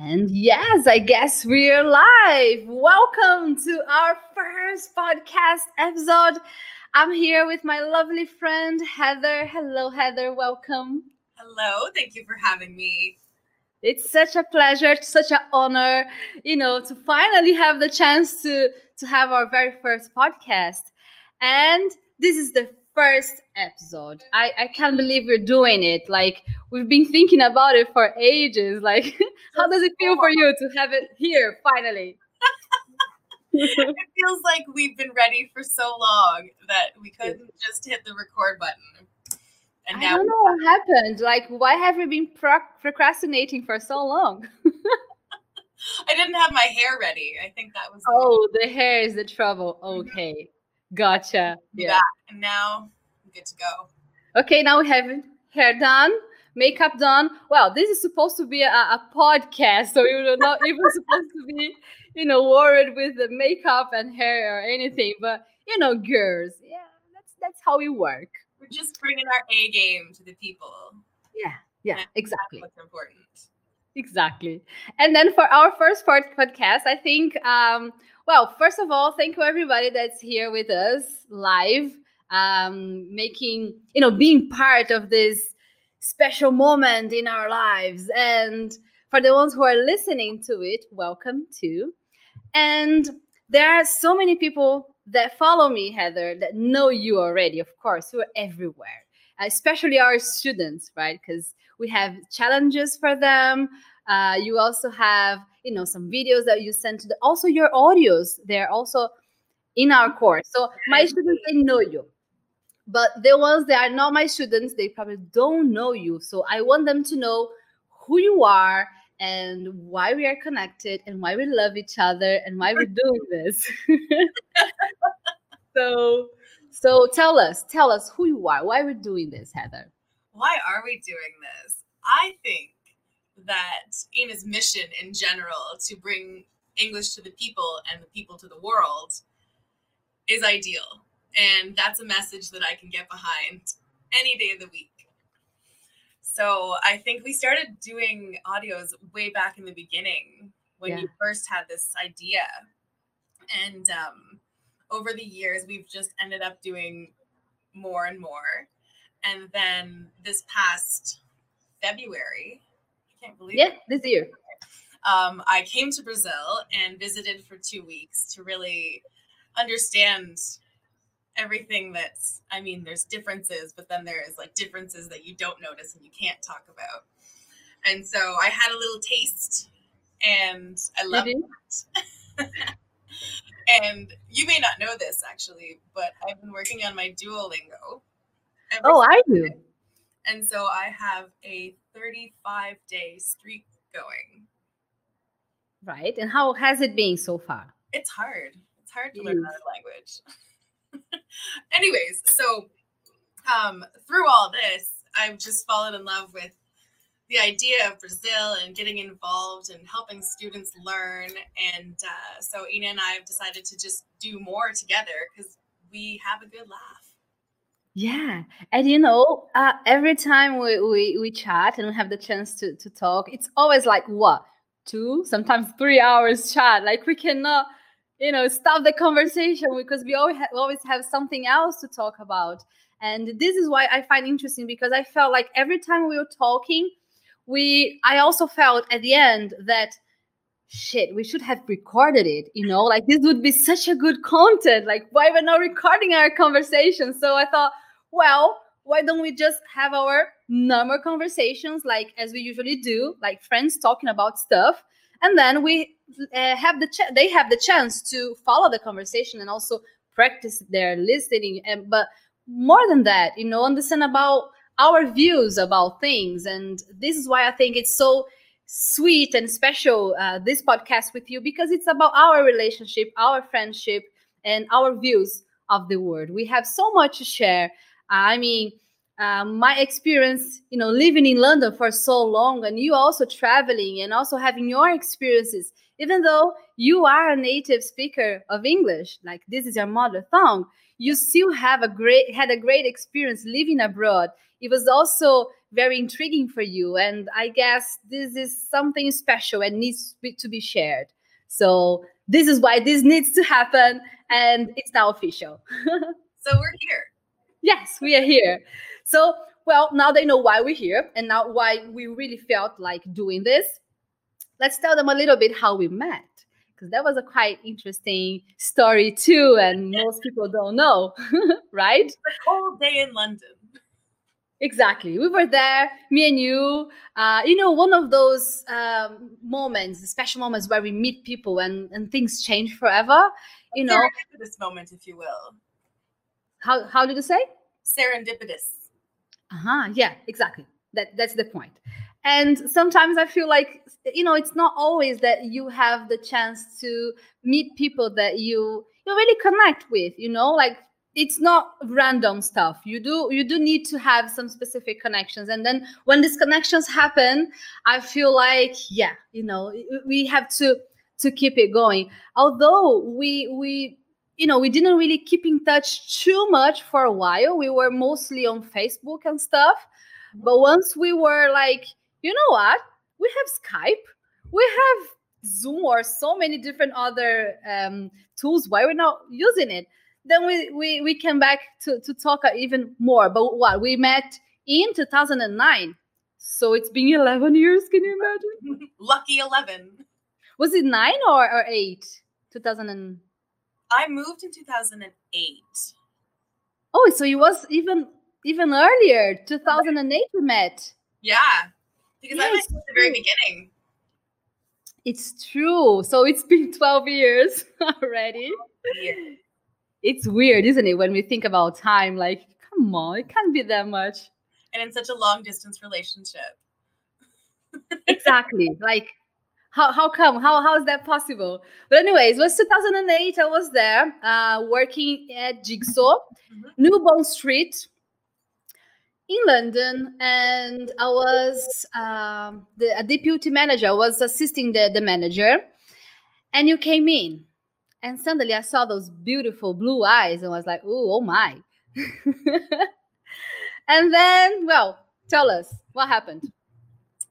And yes, I guess we're live. Welcome to our first podcast episode. I'm here with my lovely friend Heather. Hello, Heather. Welcome. Hello. Thank you for having me. It's such a pleasure, such an honor, you know, to finally have the chance to to have our very first podcast. And this is the first episode. I, I can't believe we're doing it. Like we've been thinking about it for ages. Like, how does it feel for you to have it here finally? it feels like we've been ready for so long that we couldn't just hit the record button. And now I don't know what happened. Like, why have we been pro- procrastinating for so long? I didn't have my hair ready. I think that was. Oh, the hair is the trouble. Okay. Gotcha. Yeah. And now I'm good to go. Okay, now we have hair done, makeup done. Well, this is supposed to be a, a podcast, so you're not even supposed to be, you know, worried with the makeup and hair or anything. But you know, girls, yeah, that's that's how we work. We're just bringing our A game to the people. Yeah, yeah, exactly. what's important. Exactly. And then for our first part podcast, I think um, well, first of all, thank you everybody that's here with us live, um, making, you know, being part of this special moment in our lives. And for the ones who are listening to it, welcome too. And there are so many people that follow me, Heather, that know you already. Of course, you're everywhere, especially our students, right? Because we have challenges for them. Uh, you also have you know some videos that you send to the also your audios they're also in our course. So my students they know you. But the ones that are not my students they probably don't know you. So i want them to know who you are and why we are connected and why we love each other and why we're doing this. So so tell us tell us who you are. Why we're doing this heather? Why are we doing this? I think that Ina's mission in general to bring English to the people and the people to the world is ideal. And that's a message that I can get behind any day of the week. So I think we started doing audios way back in the beginning when yeah. you first had this idea. And um, over the years, we've just ended up doing more and more. And then this past February, can't believe yeah, it. this year. Um, I came to Brazil and visited for two weeks to really understand everything that's i mean there's differences but then there's like differences that you don't notice and you can't talk about. And so i had a little taste and i love it. And you may not know this actually but i've been working on my duolingo oh i do and so I have a 35 day streak going. Right. And how has it been so far? It's hard. It's hard to learn another language. Anyways, so um, through all this, I've just fallen in love with the idea of Brazil and getting involved and helping students learn. And uh, so Ina and I have decided to just do more together because we have a good laugh. Yeah, and you know, uh, every time we, we we chat and we have the chance to to talk, it's always like what two, sometimes three hours chat. Like we cannot, you know, stop the conversation because we always ha- always have something else to talk about. And this is why I find interesting because I felt like every time we were talking, we I also felt at the end that shit, we should have recorded it, you know, like this would be such a good content. Like, why we're not recording our conversation? So I thought, well, why don't we just have our normal conversations like as we usually do, like friends talking about stuff, and then we uh, have the ch- they have the chance to follow the conversation and also practice their listening. And but more than that, you know, understand about our views about things, and this is why I think it's so sweet and special uh, this podcast with you because it's about our relationship, our friendship, and our views of the world. We have so much to share I mean, um, my experience, you know, living in London for so long, and you also traveling and also having your experiences, even though you are a native speaker of English, like this is your mother tongue, you still have a great had a great experience living abroad. It was also very intriguing for you. And I guess this is something special and needs to be shared. So this is why this needs to happen. And it's now official. so we're here. Yes, we are here. So, well, now they know why we're here and now why we really felt like doing this. Let's tell them a little bit how we met because that was a quite interesting story too, and most people don't know, right? A cold day in London. Exactly. We were there, me and you. Uh, you know, one of those um, moments, the special moments where we meet people and, and things change forever. You know, this moment, if you will. How how did you say? Serendipitous. Uh huh. Yeah. Exactly. That that's the point. And sometimes I feel like you know it's not always that you have the chance to meet people that you you really connect with. You know, like it's not random stuff you do you do need to have some specific connections and then when these connections happen i feel like yeah you know we have to to keep it going although we we you know we didn't really keep in touch too much for a while we were mostly on facebook and stuff but once we were like you know what we have skype we have zoom or so many different other um, tools why we're not using it then we we we came back to to talk even more. But what we met in 2009, so it's been 11 years. Can you imagine? Lucky 11. Was it nine or, or eight? 2000 and... I moved in 2008. Oh, so it was even even earlier. 2008 we met. Yeah, because I was at the very beginning. It's true. So it's been 12 years already. Yeah it's weird, isn't it, when we think about time? Like, come on, it can't be that much. And in such a long distance relationship. exactly. Like, how, how come? How, how is that possible? But, anyways, it was 2008. I was there uh, working at Jigsaw, mm-hmm. New Bond Street in London, and I was um, the a deputy manager. I was assisting the, the manager, and you came in and suddenly I saw those beautiful blue eyes and was like, oh, oh my. and then, well, tell us what happened.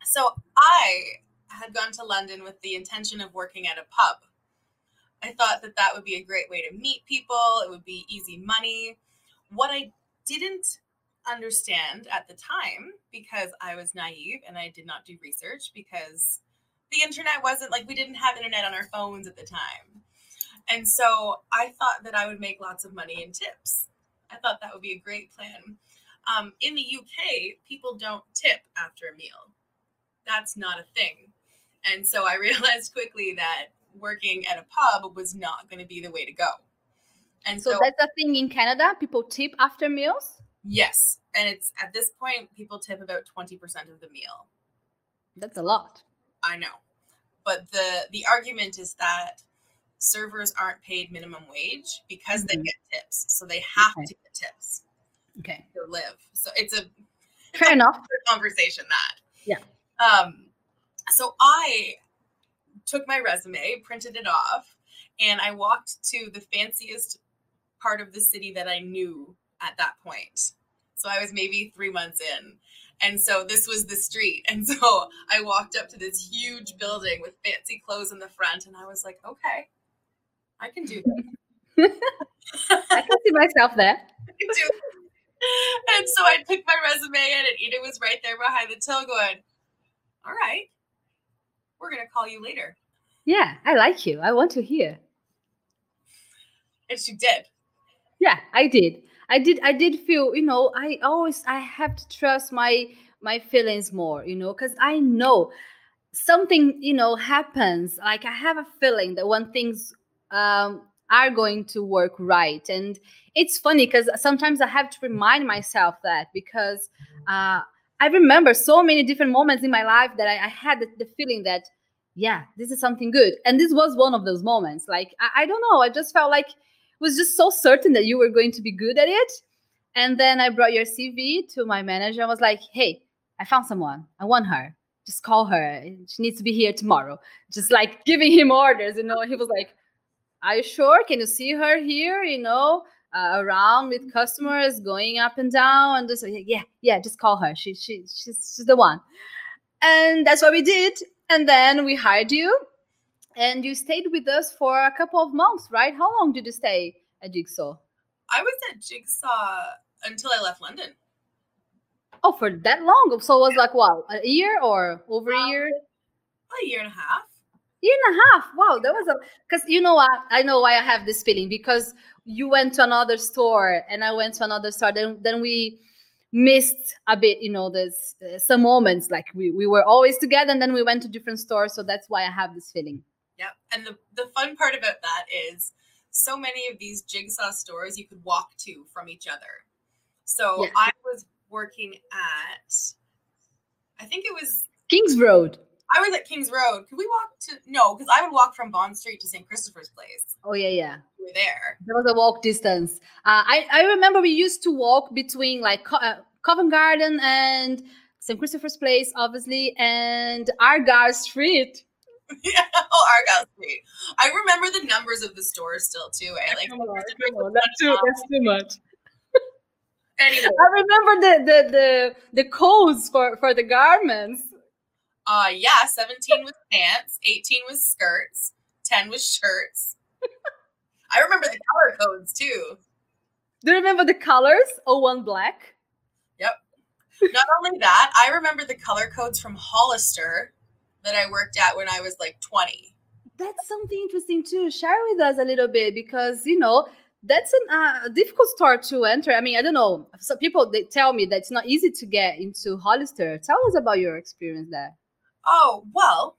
So I had gone to London with the intention of working at a pub. I thought that that would be a great way to meet people, it would be easy money. What I didn't understand at the time, because I was naive and I did not do research, because the internet wasn't like we didn't have internet on our phones at the time. And so I thought that I would make lots of money in tips. I thought that would be a great plan. Um, in the UK, people don't tip after a meal. That's not a thing. And so I realized quickly that working at a pub was not going to be the way to go. And so, so that's a thing in Canada. People tip after meals. Yes, and it's at this point people tip about twenty percent of the meal. That's a lot. I know, but the the argument is that servers aren't paid minimum wage because mm-hmm. they get tips. So they have okay. to get tips. Okay. To live. So it's a fair enough conversation that. Yeah. Um so I took my resume, printed it off, and I walked to the fanciest part of the city that I knew at that point. So I was maybe three months in. And so this was the street. And so I walked up to this huge building with fancy clothes in the front, and I was like, okay, I can do that. I can see myself there. and so I picked my resume in, and Ida was right there behind the till going, All right, we're going to call you later. Yeah, I like you. I want to hear. And she did. Yeah, I did. I did. I did feel, you know, I always, I have to trust my my feelings more, you know, because I know something, you know, happens. Like I have a feeling that when things um, are going to work right. And it's funny because sometimes I have to remind myself that because uh, I remember so many different moments in my life that I, I had the, the, feeling that, yeah, this is something good. And this was one of those moments. Like, I, I don't know, I just felt like it was just so certain that you were going to be good at it. And then I brought your CV to my manager. I was like, hey, I found someone. I want her. Just call her. She needs to be here tomorrow. Just like giving him orders, you know. He was like, are you sure? Can you see her here? You know, uh, around with customers, going up and down, and just yeah, yeah, just call her. She she she's, she's the one. And that's what we did. And then we hired you, and you stayed with us for a couple of months, right? How long did you stay at Jigsaw? I was at Jigsaw until I left London. Oh, for that long? So it was like what, a year or over a Um, year? A year and a half. Year and a half. Wow, that was a because you know what? I know why I have this feeling because you went to another store and I went to another store. Then then we missed a bit, you know, there's uh, some moments like we, we were always together and then we went to different stores. So that's why I have this feeling. yeah And the, the fun part about that is so many of these jigsaw stores you could walk to from each other. So Yeah. I was working at, I think it was, Kings Road. I was at King's Road. Could we walk to, no, because I would walk from Bond Street to St. Christopher's Place. Oh yeah, yeah. We were there. There was a walk distance. Uh, I I remember we used to walk between like Co- uh, Covent Garden and St. Christopher's Place, obviously, and Argyll Street. yeah. Oh, Argyll Street. I remember the numbers of the stores still too. I like, that's too that's too much. anyway, I remember the the the the codes for for the garments. Uh, yeah, 17 was pants, 18 was skirts, 10 was shirts. I remember the color codes too. Do you remember the colors? Oh, one black. Yep. Not only that, I remember the color codes from Hollister that I worked at when I was like 20. That's something interesting too. Share with us a little bit because you know that's an, uh, a difficult store to enter. I mean, I don't know. Some people they tell me that it's not easy to get into Hollister. Tell us about your experience there. Oh, well,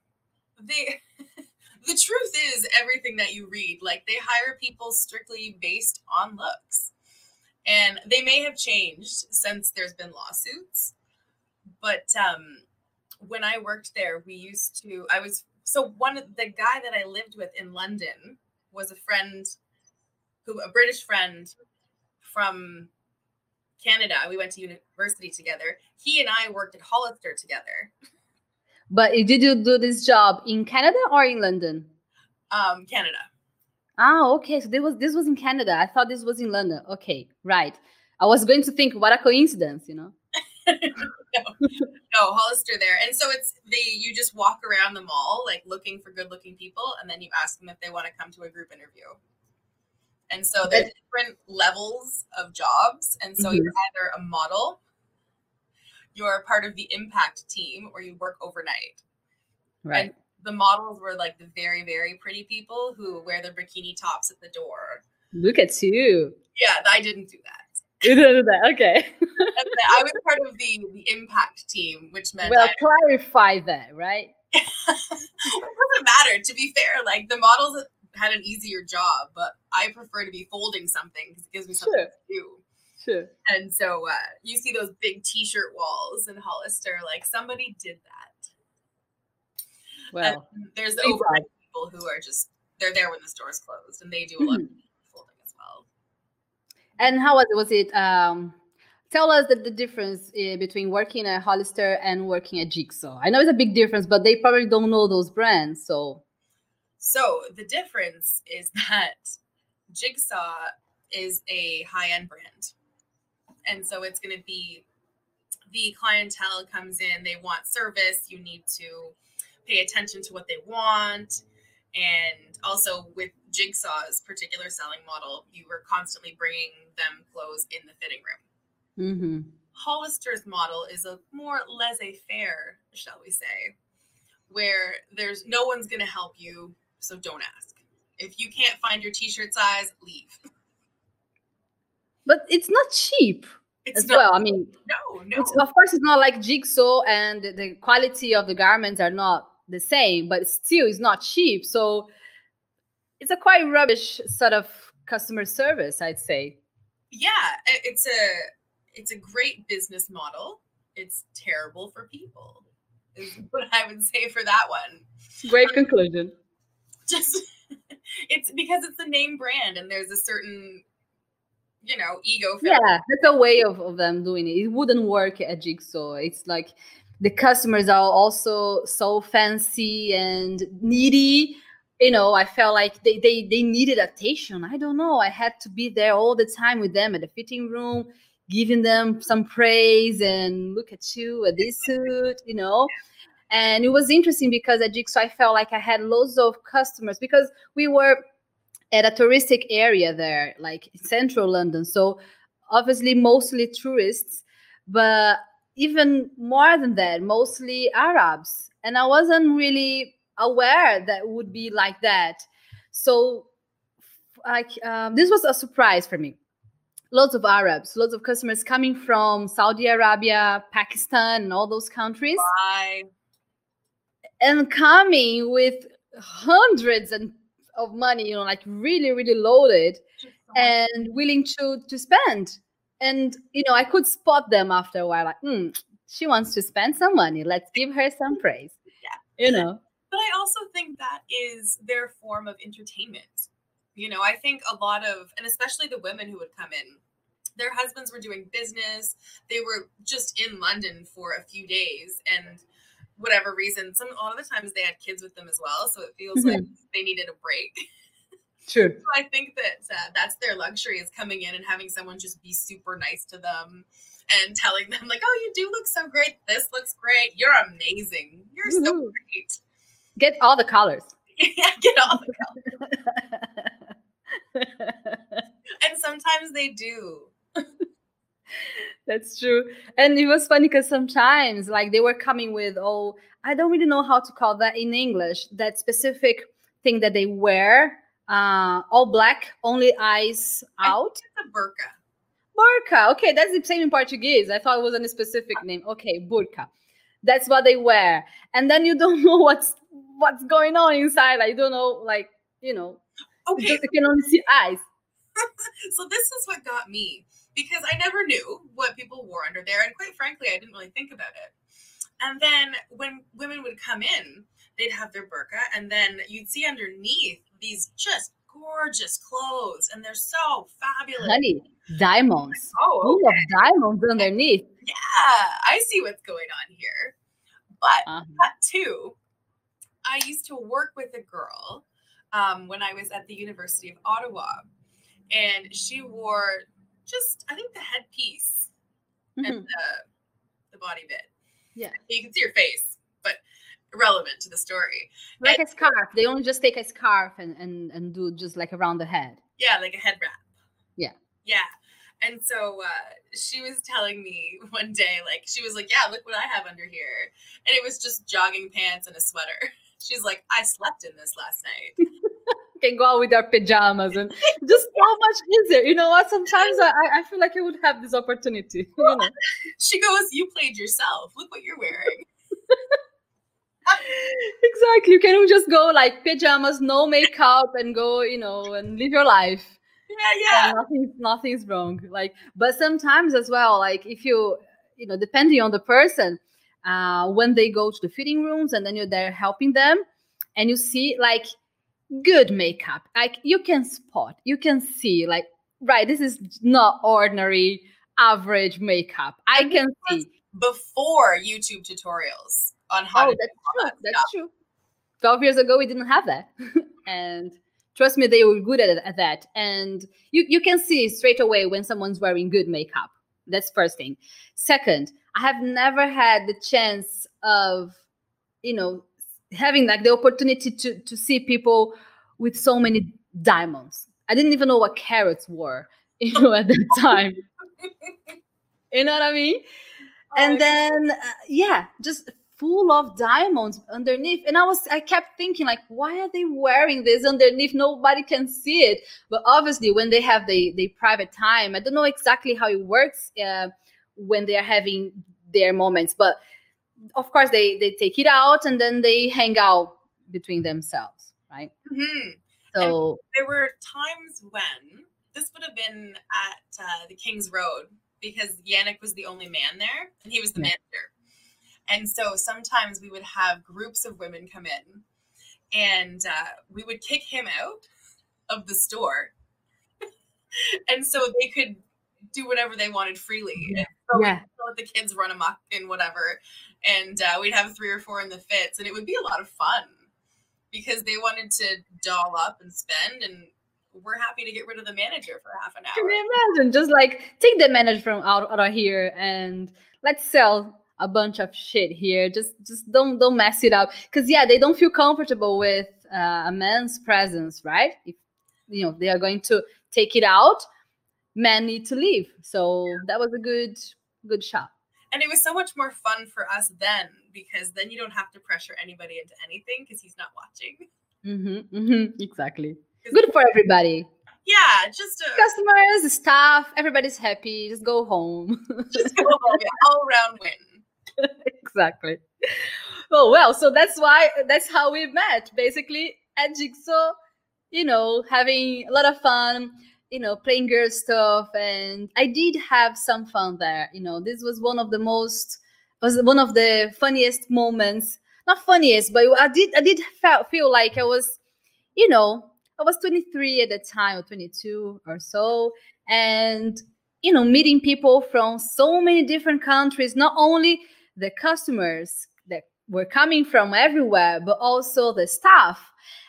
the the truth is everything that you read. Like they hire people strictly based on looks. And they may have changed since there's been lawsuits. But um when I worked there, we used to I was so one of the guy that I lived with in London was a friend who a British friend from Canada. We went to university together. He and I worked at Hollister together. But did you do this job in Canada or in London? Um, Canada. Ah, okay. So this was this was in Canada. I thought this was in London. Okay, right. I was going to think, what a coincidence, you know? no, Hollister there. And so it's they you just walk around the mall like looking for good looking people and then you ask them if they want to come to a group interview. And so there's different levels of jobs. And so you're either a model, you're part of the impact team, or you work overnight. Right. And The models were like the very, very pretty people who wear their bikini tops at the door. Look at you. Yeah, I didn't do that. You didn't do that. Okay. I was part of the the impact team, which meant well, I clarify that, right? it doesn't matter. To be fair, like the models had an easier job, but I prefer to be folding something because it gives me something Sure. to do. Sure. And so uh, you see those big T-shirt walls in Hollister. Like somebody did that. Well, and there's the Great overnight people who are just they're there when the store's closed, and they do a lot of Mhm. folding as well. and how was it? Was it? Um, tell us the, the difference uh, between working at Hollister and working at Jigsaw. I know it's a big difference, but they probably don't know those brands. So, So the difference is that Jigsaw is a high-end brand. And so it's going to be the clientele comes in, they want service, you need to pay attention to what they want. And also with Jigsaw's particular selling model, you were constantly bringing them clothes in the fitting room. hmm Hollister's model is a more laissez-faire, shall we say, where there's no one's going to help you, so don't ask. If you can't find your t-shirt size, leave. but it's not cheap It's as not, well. I mean, no, no. of course, it's not like Jigsaw, and the, the quality of the garments are not the same, but still, it's not cheap. So, it's a quite rubbish sort of customer service, I'd say. yeah, it's a it's a great business model. It's terrible for people. Is what I would say for that one. Great conclusion. Just it's because it's a name brand and there's a certain you know, ego Yeah, that's a way of, of them doing it. It wouldn't work at Jigsaw. It's like the customers are also so fancy and needy, you know i felt like they, they they needed attention. I don't know. I had to be there all the time with them at the fitting room giving them some praise and look at you at this suit you know? And it was interesting because at jigsaw i felt like i had loads of customers because we were at a touristic area there like central london so obviously mostly tourists but even more than that mostly arabs and i wasn't really aware that would be like that. So, like um, this was a surprise for me. Lots of Arabs, lots of customers coming from Saudi Arabia, Pakistan, and all those countries, Bye. and coming with hundreds and of money, you know, like really, really loaded and willing to to spend. And you know, I could spot them after a while, like, hmm, she wants to spend some money. Let's give her some praise. Yeah. You know. But I also think that is their form of entertainment. You know, I think a lot of, and especially the women who would come in, their husbands were doing business. They were just in London for a few days, and whatever reason, some a lot of the times they had kids with them as well. So it feels like they needed a break. True. So I think that uh, that's their luxury is coming in and having someone just be super nice to them and telling them like, "Oh, you do look so great. This looks great. You're amazing. You're so great." Get all the colors. yeah, get all the colors. And sometimes they do. That's true. And it was funny because sometimes, like, they were coming with, oh, I don't really know how to call that in English, that specific thing that they wear, uh, all black, only eyes I out. It's a burqa. Burka. Okay, that's the same in Portuguese. I thought it wasn't a specific name. Okay, burka. That's what they wear. And then you don't know what's what's going on inside. Like, you don't know, like, you know, Okay, you can only see eyes. so this is what got me because I never knew what people wore under there, and quite frankly, I didn't really think about it. And then when women would come in, they'd have their burqa, and then you'd see underneath these just gorgeous clothes, and they're so fabulous. Honey, diamonds. Oh, Full of diamonds underneath. yeah, I see what's going on here. But Uh-huh. that too, I used to work with a girl um, when I was at the University of Ottawa, and she wore just I think the headpiece Mhm. and the the body bit. Yeah. you can see her face, but irrelevant to the story. Like a scarf. They only just take a scarf and, and, and do just like around the head. Yeah, like a head wrap. Yeah. Yeah. And so uh, she was telling me one day, like, she was like, Yeah, look what I have under here. And it was just jogging pants and a sweater. She's like, I slept in this last night. Can go out with our pajamas and just so much easier. You know what? Sometimes I, I- feel like I would have this opportunity. You know? She goes, You played yourself. Look what you're wearing. exactly. You can just go like pajamas, no makeup, and go, you know, and live your life. Yeah, yeah. and nothing, nothing's wrong like but sometimes as well like if you you know depending on the person uh when they go to the fitting rooms and then you're there helping them and you see like good makeup. Like you can spot you can see like right this is not ordinary average makeup. I And can see. Before YouTube tutorials on how oh to that's true that's stuff. true. 12 years ago we didn't have that. And trust me they were good at, at that. And you, you can see straight away when someone's wearing good makeup. That's first thing. Second i have never had the chance of you know having like the opportunity to to see people with so many diamonds. I didn't even know what carats were you know at that time. You know what i mean? And Oh, then uh, yeah just full of diamonds underneath. And i was i kept thinking like why are they wearing this underneath? Nobody can see it. But obviously when they have the the private time i don't know exactly how it works uh, when they are having their moments. But of course they they take it out and then they hang out between themselves right Mhm. so there were times when this would have been at uh, the King's Road because Yannick was the only man there and he was the Yeah. manager. And so sometimes we would have groups of women come in and uh, we would kick him out of the store. and so they could do whatever they wanted freely. Yeah. So yeah the kids run amok and whatever. And uh, we'd have three or four in the fits and it would be a lot of fun. because they wanted to doll up and spend and we're happy to get rid of the manager for half an hour. Can you imagine? Just like take the manager from out, out of here and let's sell a bunch of shit here. Just just don't don't mess it up. Cause yeah, they don't feel comfortable with uh, a man's presence, right? If you know they are going to take it out, men need to leave. So yeah. that was a good good shot. And it was so much more fun for us then because then you don't have to pressure anybody into anything because he's not watching. Mm-hmm, mm-hmm, exactly. Good for everybody. Yeah, just a, customers, staff, everybody's happy. Just go home. just go home. Yeah, all around win. exactly. Oh well, so that's why that's how we met. Basically, at Jigsaw, you know, having a lot of fun you know playing girl stuff and i did have some fun there you know. This was one of the most was one of the funniest moments. Not funniest but i did i did feel like i was you know i was 23 at the time or 22 or so and you know meeting people from so many different countries not only the customers that were coming from everywhere but also the staff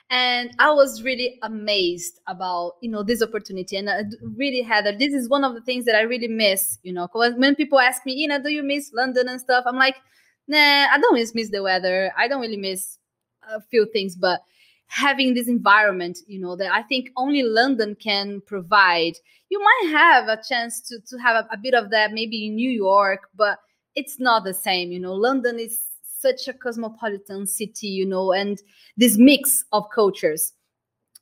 and i was really amazed about you know this opportunity. And i really had that this is one of the things that i really miss you know because when people ask me you know do you miss london and stuff? I'm like nah i don't miss, miss the weather. I don't really miss a few things. But having this environment you know that i think only london can provide you might have a chance to to have a, a bit of that maybe in new york but it's not the same you know. London is such a cosmopolitan city, you know, and this mix of cultures.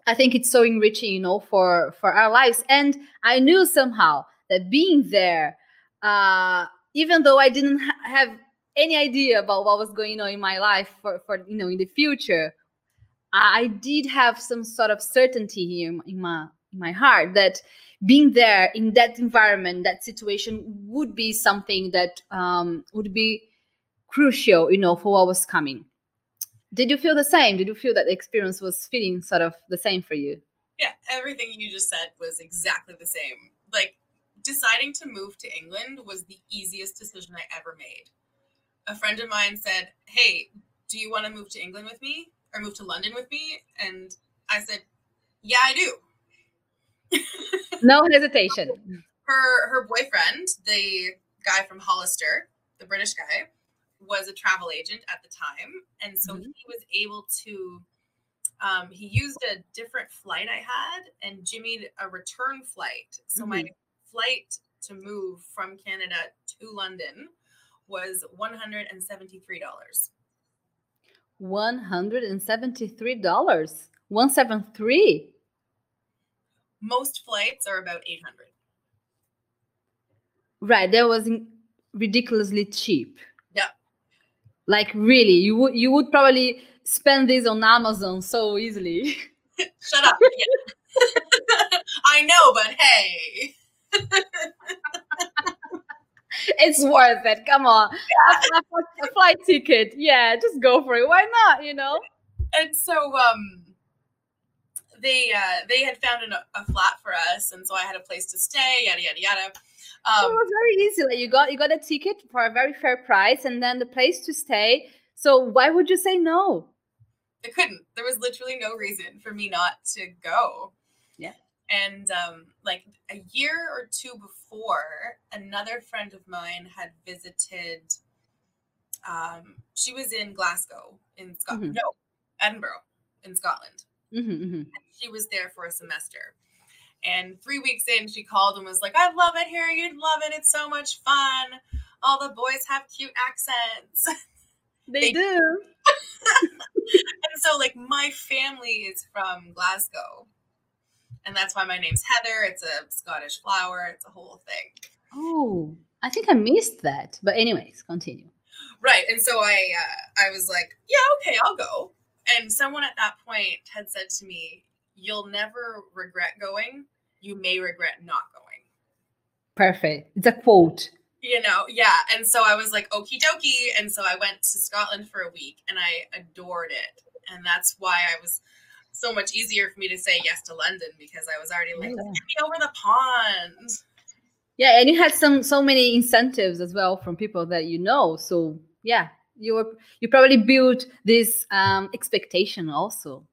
I think it's so enriching, you know, for for our lives. And I knew somehow that being there, uh, even though I didn't ha- have any idea about what was going on in my life for for you know in the future, I did have some sort of certainty here in my in my heart that being there in that environment, that situation would be something that um, would be crucial, you know, for what was coming. Did you feel the same? Did you feel that the experience was feeling sort of the same for you? Yeah, everything you just said was exactly the same. Like deciding to move to England was the easiest decision I ever made. A friend of mine said, "Hey, do you want to move to England with me or move to London with me?" And I said, "Yeah, I do." no hesitation. Her her boyfriend, the guy from Hollister, the British guy, was a travel agent at the time, and so mm-hmm. he was able to. Um, he used a different flight I had and jimmied a return flight. So mm-hmm. my flight to move from Canada to London was one hundred and seventy-three dollars. One hundred and seventy-three dollars. One seven three. Most flights are about eight hundred. Right, that was ridiculously cheap. Like really, you would you would probably spend this on Amazon so easily. Shut up. I know, but hey. it's worth it. Come on. Yeah. A, a, flight ticket. Yeah, just go for it. Why not? You know? And so um they uh they had found an, a flat for us and so I had a place to stay, yada yada yada. Um, it was very easy. Like you got you got a ticket for a very fair price, and then the place to stay. So why would you say no? I couldn't. There was literally no reason for me not to go. Yeah. And um, like a year or two before, another friend of mine had visited. Um, she was in Glasgow in Scotland. Mm-hmm. No, Edinburgh in Scotland. Mm-hmm, mm-hmm. She was there for a semester. And three weeks in, she called and was like, I love it here. You'd love it. It's so much fun. All the boys have cute accents. They, they do. and so, like, my family is from Glasgow. And that's why my name's Heather. It's a Scottish flower. It's a whole thing. Oh, I think I missed that. But anyways, continue. Right. And so I uh, I was like, yeah, okay, I'll go. And someone at that point had said to me, you'll never regret going. You may regret not going. Perfect. It's a quote. You know, yeah. And so I was like, okie dokie. And so I went to Scotland for a week and I adored it. And that's why I was so much easier for me to say yes to London because I was already like, yeah. get me over the pond. Yeah, and you had some so many incentives as well from people that you know. So yeah, you you probably build this um, expectation also.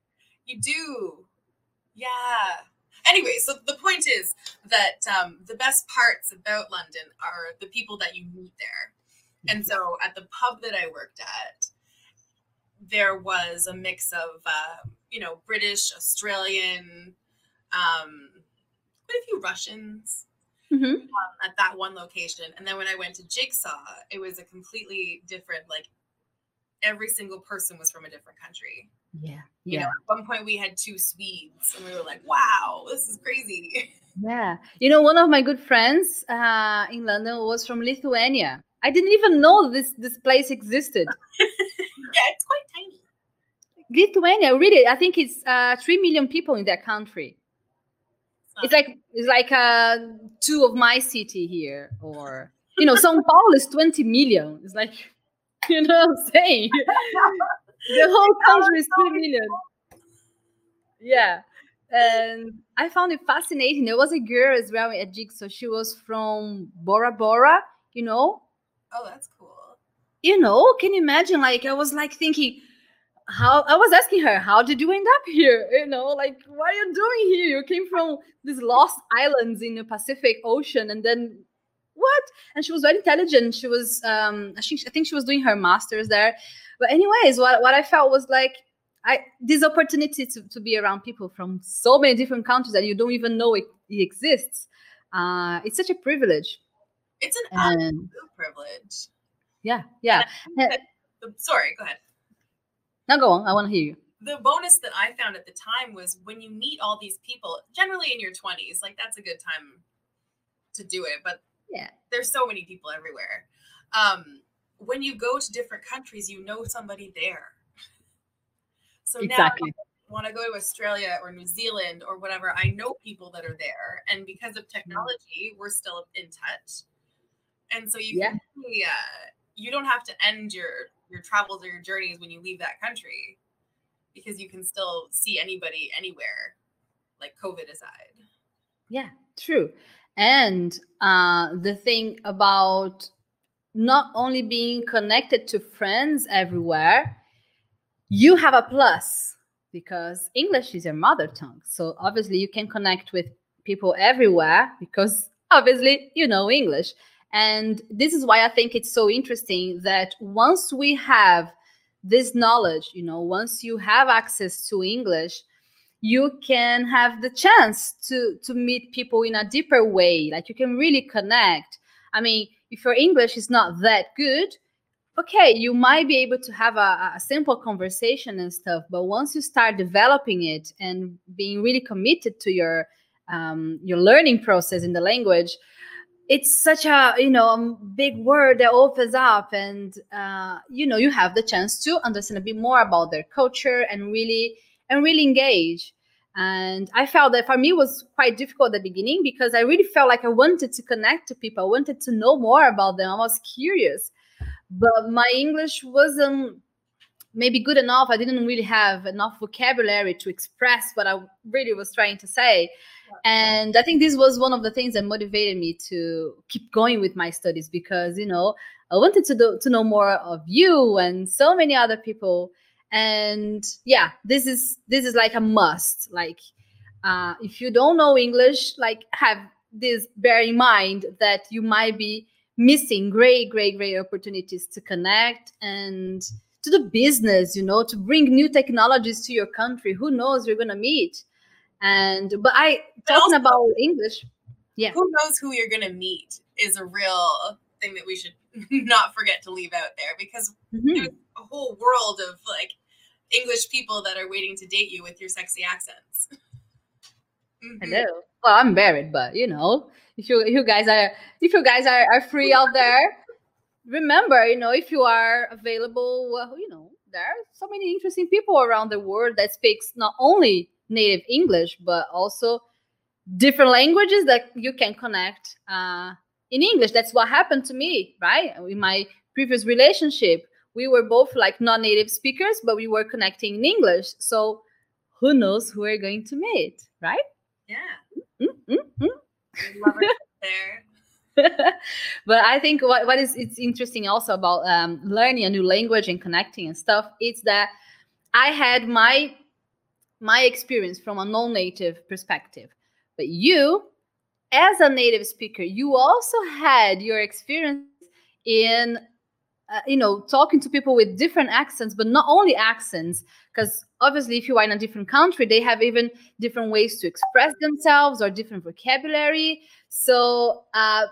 You do, yeah. Anyway, so the point is that um, the best parts about London are the people that you meet there. And so at the pub that I worked at, there was a mix of, uh, you know, British, Australian, um, quite a few Russians Mm-hmm. um, at that one location. And then when I went to Jigsaw, it was a completely different, like, every single person was from a different country. Yeah, You know, yeah, at one point we had two Swedes, and we were like, wow, this is crazy. yeah. You know, one of my good friends uh, in London was from Lithuania. I didn't even know this this place existed. yeah, it's quite tiny. Lithuania, really, I think it's uh, three million people in that country. It's like it's like uh, two of my city here, or you know, São Paulo is twenty million. It's like you know what I'm saying. the whole country is three million. Yeah, and I found it fascinating. There was a girl as well at Jigsaw. She was from Bora Bora. You know, oh, that's cool. you know, can you imagine? Like I was like thinking, how I was asking her, how did you end up here? You know, like what are you doing here? You came from these lost islands in the Pacific Ocean, and then what? And she was very intelligent. She was, um, I think, I think she was doing her masters there. But anyways, what what I felt was like. I, this opportunity to, to be around people from so many different countries that you don't even know it, it exists. Uh, it's such a privilege. It's an And absolute privilege. yeah, yeah. And I think that the- sorry, go ahead. Now go on. I want to hear you. The bonus that I found at the time was when you meet all these people, generally in your 20s, like that's a good time to do it. But Yeah. there's so many people everywhere. Um, when you go to different countries, you know somebody there. So Exactly. now when I go to Australia or New Zealand or whatever, I know people that are there. And because of technology, we're still in touch. And so you Yeah. can uh, you don't have to end your your travels or your journeys when you leave that country because you can still see anybody anywhere, like COVID aside. Yeah, true. And uh, the thing about not only being connected to friends everywhere, you have a plus because English is your mother tongue. So obviously you can connect with people everywhere because obviously you know English. And this is why I think it's so interesting that once we have this knowledge, you know, once you have access to English, you can have the chance to to meet people in a deeper way. Like you can really connect. I mean if your english is not that good okay you might be able to have a, a simple conversation and stuff but once you start developing it and being really committed to your um, your learning process in the language it's such a you know a big word that opens up and uh, you know you have the chance to understand a bit more about their culture and really and really engage. And I felt that for me was quite difficult at the beginning because I really felt like I wanted to connect to people. I wanted to know more about them. I was curious. But my English wasn't maybe good enough. I didn't really have enough vocabulary to express what I really was trying to say. And I think this was one of the things that motivated me to keep going with my studies because, you know, I wanted to do, to know more of you and so many other people. And yeah this is this is like a must. Like uh, if you don't know english like have this bear in mind that you might be missing great great great opportunities to connect and to the business you know to bring new technologies to your country. Who knows? You're gonna meet and but i But talking also- about english yeah Who knows who you're gonna meet is a real thing that we should not forget to leave out there because Mhm. there's a whole world of like English people that are waiting to date you with your sexy accents. Mhm. Hello. Well, I'm married, but you know, if you you guys are if you guys are, are free out there, remember, you know, if you are available, well, you know, there are so many interesting people around the world that speaks not only native English but also different languages that you can connect uh, in English. That's what happened to me, right? In my previous relationship, we were both like non-native speakers, but we were connecting in English. So who knows who we're going to meet, right? Yeah. Mm, mm, mm. Love it there. but I think what, what is it's interesting also about um, learning a new language and connecting and stuff. is that I had my my experience from a non-native perspective, but you, as a native speaker, you also had your experience in uh, you know talking to people with different accents but not only accents because obviously if you are in a different country they have even different ways to express themselves or different vocabulary. So uh,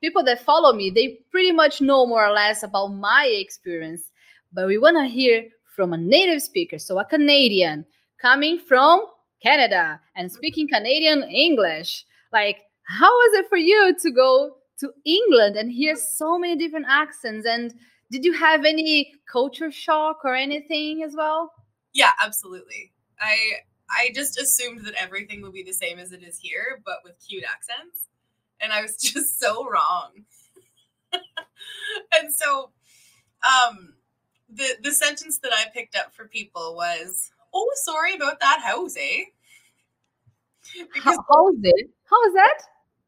people that follow me they pretty much know more or less about my experience but we want to hear from a native speaker so a canadian coming from canada and speaking canadian english. Like how was it for you to go to england and hear so many different accents? And did you have any culture shock or anything as well? Yeah absolutely. I i just assumed that everything would be the same as it is here but with cute accents. And I was just so wrong. and so um the the sentence that I picked up for people was, "Oh, sorry about that house, eh?" Because how is it? How is that?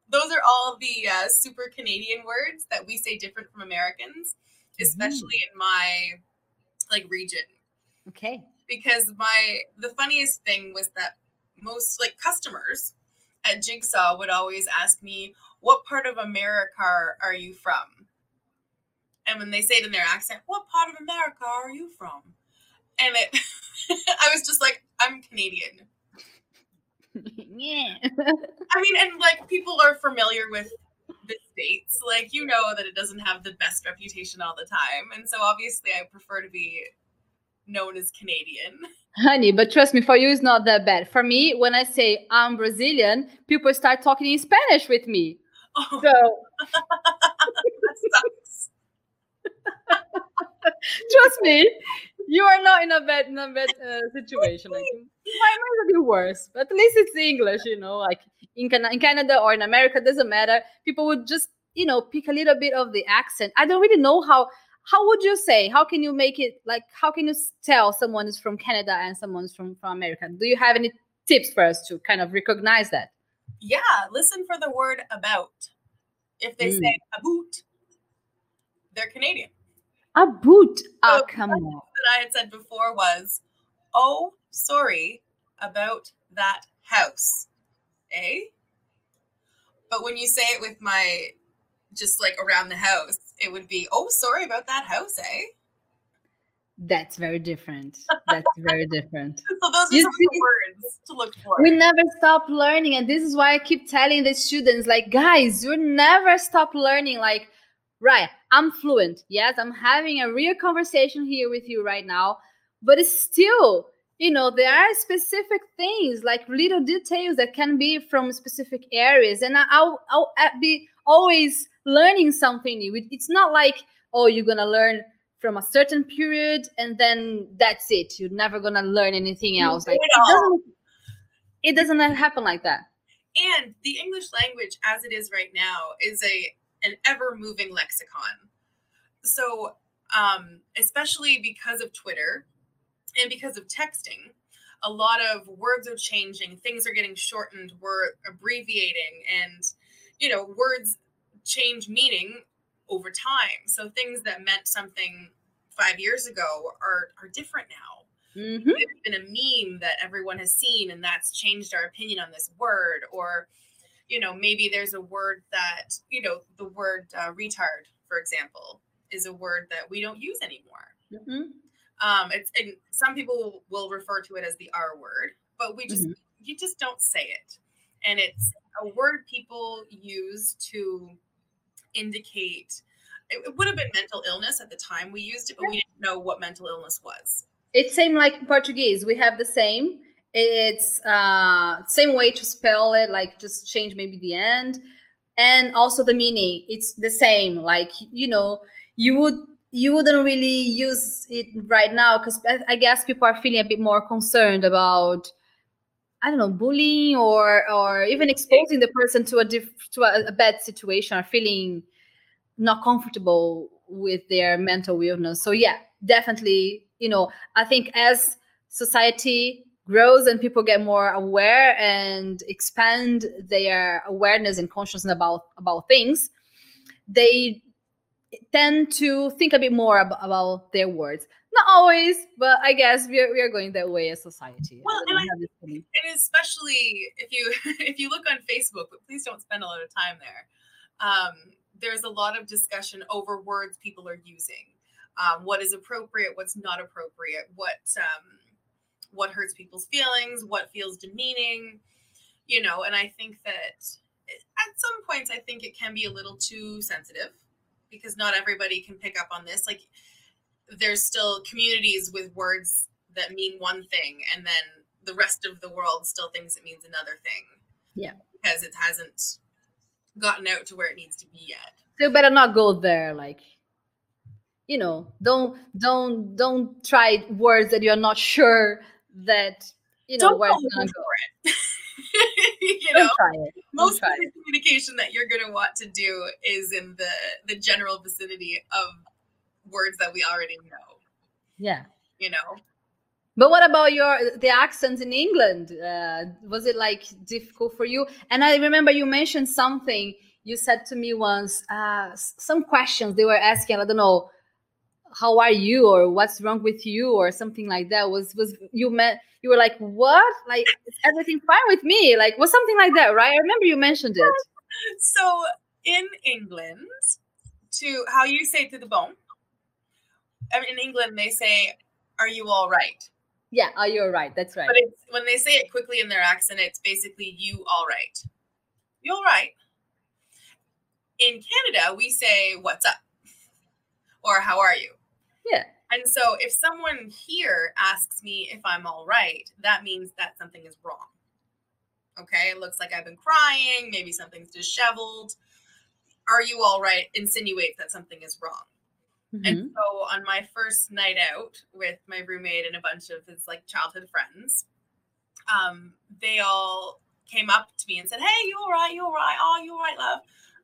Those are all the uh, super Canadian words that we say different from Americans, especially mm. in my like region. Okay. Because my the funniest thing was that most like customers at Jigsaw would always ask me, What part of America are you from? And when they say it in their accent, What part of America are you from? And it, I was just like, I'm Canadian. yeah. I mean, and like people are familiar with the States. Like, you know that it doesn't have the best reputation all the time. And so obviously, I prefer to be known as Canadian. Honey, but trust me, for you, it's not that bad. For me, when I say I'm Brazilian, people start talking in Spanish with me. Oh. So, trust me, you are not in a bad, in a bad uh, situation. Like, might, might be worse, but at least it's English, you know. Like in, Can- in Canada or in America, doesn't matter. People would just, you know, pick a little bit of the accent. I don't really know how how would you say how can you make it like how can you tell someone is from canada and someone's from from america do you have any tips for us to kind of recognize that yeah listen for the word about if they mm. say about they're canadian about oh come on i had said before was oh sorry about that house eh but when you say it with my just like around the house, it would be, oh, sorry about that house, eh? That's very different. That's very different. so those are you some see, words to look for. We never stop learning, and this is why I keep telling the students, like, guys, you never stop learning. Like, right, I'm fluent. Yes, I'm having a real conversation here with you right now, but it's still, you know, there are specific things like little details that can be from specific areas, and I'll I'll be always learning something new. It's not like, oh, you're going to learn from a certain period and then that's it. You're never going to learn anything else. Like, it, doesn't, it doesn't happen like that. And the English language, as it is right now, is a an ever moving lexicon. So, um, especially because of Twitter and because of texting, a lot of words are changing, things are getting shortened, we're abbreviating, and you know, words change meaning over time. So things that meant something five years ago are are different now. Mm-hmm. It's been a meme that everyone has seen, and that's changed our opinion on this word. Or, you know, maybe there's a word that you know, the word uh, retard, for example, is a word that we don't use anymore. Mm-hmm. Um, it's and some people will refer to it as the R word, but we just mm-hmm. you just don't say it, and it's a word people use to indicate it would have been mental illness at the time we used it, but we didn't know what mental illness was. It's same like Portuguese. We have the same. It's uh same way to spell it, like just change maybe the end. And also the meaning. It's the same. Like, you know, you would you wouldn't really use it right now because I guess people are feeling a bit more concerned about I don't know, bullying or or even exposing the person to a diff- to a, a bad situation or feeling not comfortable with their mental illness. So yeah, definitely, you know, I think as society grows and people get more aware and expand their awareness and consciousness about about things, they tend to think a bit more ab- about their words. Not always, but I guess we are, we are going that way as society. Well, and, I, have this feeling. and especially if you if you look on Facebook, but please don't spend a lot of time there. Um, there's a lot of discussion over words people are using. Um, what is appropriate? What's not appropriate? What um, what hurts people's feelings? What feels demeaning? You know, and I think that at some points, I think it can be a little too sensitive because not everybody can pick up on this. Like, there's still communities with words that mean one thing, and then the rest of the world still thinks it means another thing. Yeah. Because it hasn't gotten out to where it needs to be yet. So you better not go there. Like, you know, don't don't don't try words that you're not sure that you know Don't where it's gonna for go. it. you know, try it. Don't most of the communication that you're going to want to do is in the the general vicinity of words that we already know. Yeah. You know, But what about your the accents in England? Uh, was it like difficult for you? And I remember you mentioned something. You said to me once uh, some questions they were asking. I don't know, how are you or what's wrong with you or something like that. Was was you meant you were like what? Like is everything fine with me? Like was something like that, right? I remember you mentioned it. so in England, to how you say to the bone. I mean, in England, they say, "Are you all right?" Yeah, are you all right. That's right. But it's when they say it quickly in their accent, it's basically "you all right." You all right? In Canada, we say "What's up?" or "How are you?" Yeah. And so, if someone here asks me if I'm all right, that means that something is wrong. Okay, it looks like I've been crying, maybe something's disheveled. Are you all right? Insinuates that something is wrong. Mhm. And so on my first night out with my roommate and a bunch of his like childhood friends, um, they all came up to me and said, Hey, you all right? You all right? Oh, you all right, love?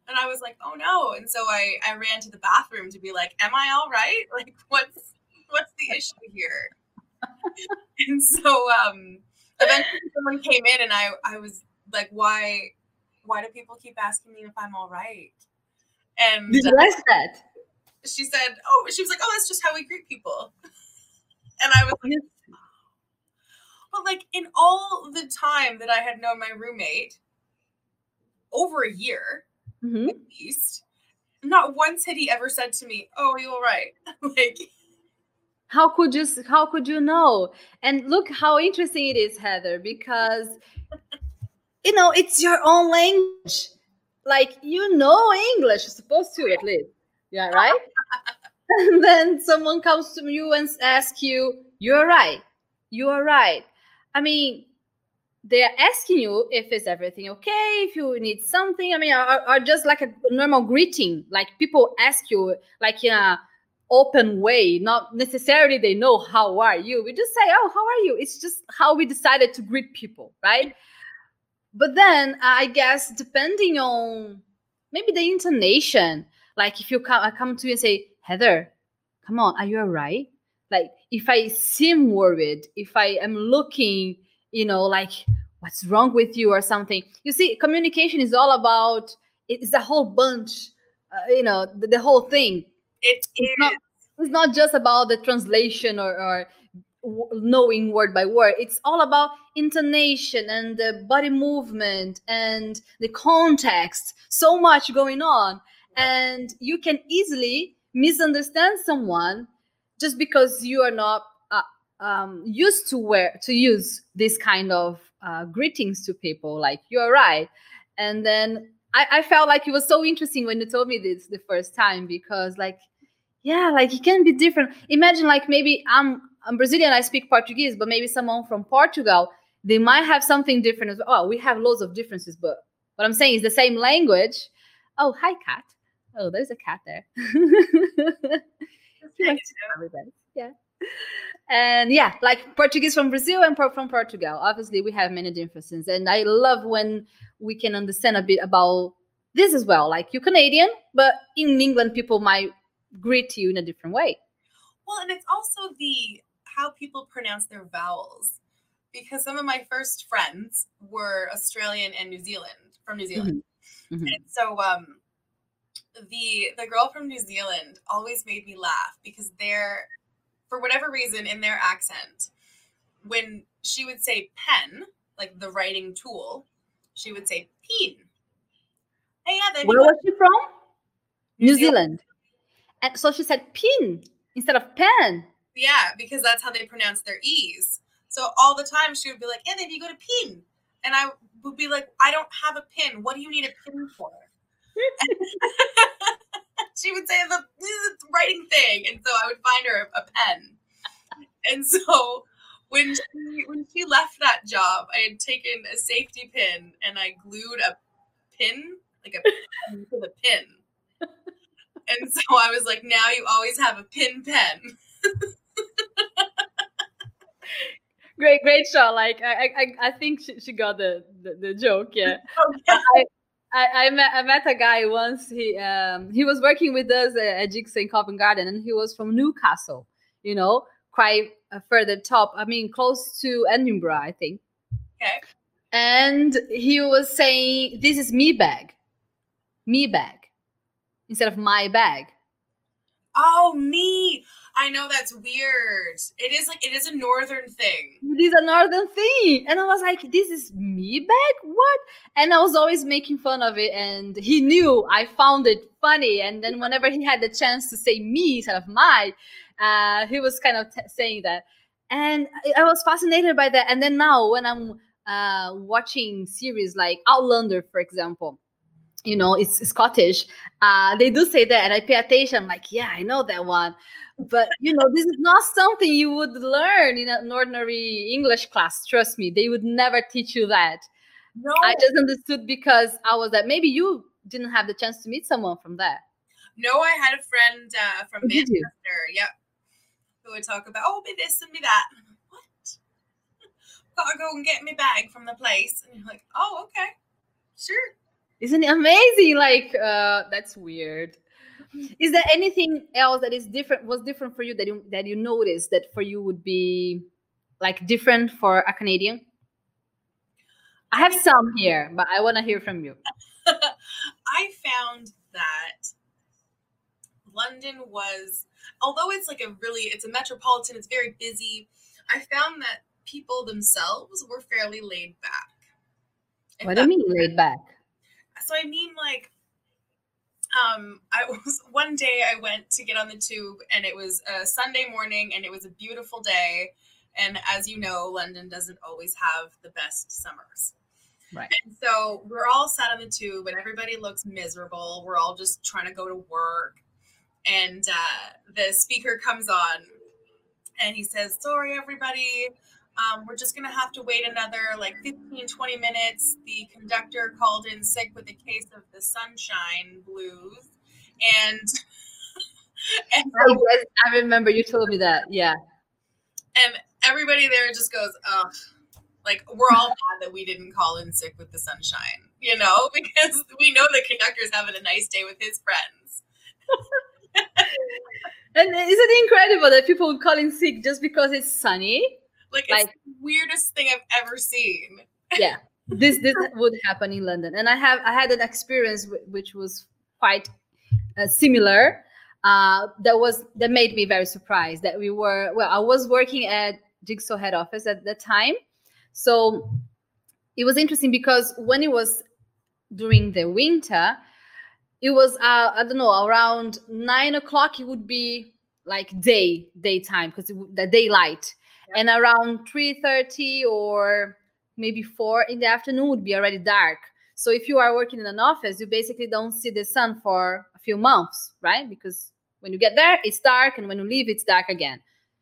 And I was like, Oh no. And so I, I ran to the bathroom to be like, Am I all right? Like what's what's the issue here? and so um eventually someone came in and I, I was like, Why why do people keep asking me if I'm all right? And Did you ask that? she said, "Oh, she was like, oh, that's just how we greet people." And I was like, but like in all the time that I had known my roommate, over a year Mhm. at least, not once had he ever said to me, "Oh, you're right?" like, how could you how could you know? And look how interesting it is heather because you know it's your own language. Like you know english you're supposed to at least. Yeah right? And then someone comes to you and asks you you're right. You're right. I mean they're asking you if is everything okay if you need something. I mean are, just like a normal greeting. Like people ask you like in a open way not necessarily they know how are you? We just say oh how are you? It's just how we decided to greet people right? But then uh, i guess depending on maybe the intonation like if you come i come to you and say heather come on are you all right like if i seem worried if i am looking you know like what's wrong with you? or something. You see communication is all about it's a whole bunch uh, you know the, the whole thing. It is. not- it's not just about the translation or, or knowing word by word. It's all about intonation and the body movement and the context. So much going on. And you can easily misunderstand someone just because you are not um, used to wear to use this kind of uh, greetings to people like you're right. And then I, I felt like it was so interesting when you told me this the first time because like yeah like it can be different. Imagine like maybe i'm i'm brazilian i speak portuguese but maybe someone from portugal they might have something different as well oh we have loads of differences but what i'm saying is the same language. Oh hi cat oh there's a cat there. She likes to know everybody. yeah and yeah like portuguese from brazil and from portugal obviously we have many differences and i love when we can understand a bit about this as well like you're canadian but in england people might greet you in a different way Well, and it's also the how people pronounce their vowels. Because some of my first friends were Australian and New Zealand from New Zealand. Mhm. And so um the the girl from New Zealand always made me laugh because they're for whatever reason in their accent when she would say pen like the writing tool she would say pin hey yeah Where was she from? New Zealand. And so she said pin instead of pen. yeah because that's how they pronounce their e's. So all the time she would be like and then you go to pin and i would be like i don't have a pin. What do you need a pin for she would say the, the writing thing, and so I would find her a pen. And so when she when she left that job, I had taken a safety pin and I glued a pin, like a pin to the pin. And so I was like, now you always have a pin pen. Great, great show. Like I, I, I think she, she got the, the, the joke. Yeah. Oh, okay. I, I, I met I met a guy once. He um he was working with us at, at Jigsaw in Covent Garden, and he was from Newcastle. You know, quite uh, further top. I mean, close to Edinburgh, I think. Okay. And he was saying, "This is me bag, me bag, instead of my bag." Oh, me. I know that's weird. It is like it is a northern thing. It is a northern thing, and I was like, "This is me back? what?" And I was always making fun of it, and he knew I found it funny. And then whenever he had the chance to say me instead of my, uh, he was kind of t- saying that, and I- was fascinated by that. And then now when I'm uh, watching series like Outlander, for example, you know, it's Scottish. Uh, they do say that, and I pay attention. I'm like, yeah, I know that one. But you know, this is not something you would learn in an ordinary English class. Trust me, they would never teach you that. No, I just understood because I was that maybe you didn't have the chance to meet someone from there. no. I had a friend uh, from Oh? Manchester. Yep, who would talk about oh, be this and be that. And I'm like, what? Gotta go and get me bag from the place. And you're like, oh, okay, sure. Isn't it amazing? Like, uh, that's weird. Is there anything else that is different? Was different for you that you that you noticed that for you would be like different for a Canadian? I have some here, but I want to hear from you. I found that London was, although it's like a really, it's a metropolitan, it's very busy. I found that people themselves were fairly laid back. What do you mean laid back? So I mean, like, um, I was one day I went to get on the tube, and it was a Sunday morning, and it was a beautiful day. And as you know, London doesn't always have the best summers. Right. And so we're all sat on the tube, and everybody looks miserable. We're all just trying to go to work. And uh, the speaker comes on, and he says, "Sorry, everybody." Um, we're just going to have to wait another like 15, 20 minutes. The conductor called in sick with a case of the sunshine blues. And, and, I, yes, I remember you told me that. Yeah. and everybody there just goes, ugh. Like, we're all mad that we didn't call in sick with the sunshine, you know, because we know the conductor's having a nice day with his friends. And isn't it incredible that people would call in sick just because it's sunny? Like, it's Like- the weirdest thing I've ever seen. yeah. This this would happen in london. And i have i had an experience wh- which was quite uh, similar uh that was that made me very surprised that we were well i was working at jigsaw head office at the time. So it was interesting because when it was during the winter it was uh, i don't know around nine o'clock it would be like day daytime because the daylight and around 3.30 or maybe 4 in the afternoon would be already dark. So if you are working in an office you basically don't see the sun for a few months right? Because when you get there it's dark and when you leave it's dark again.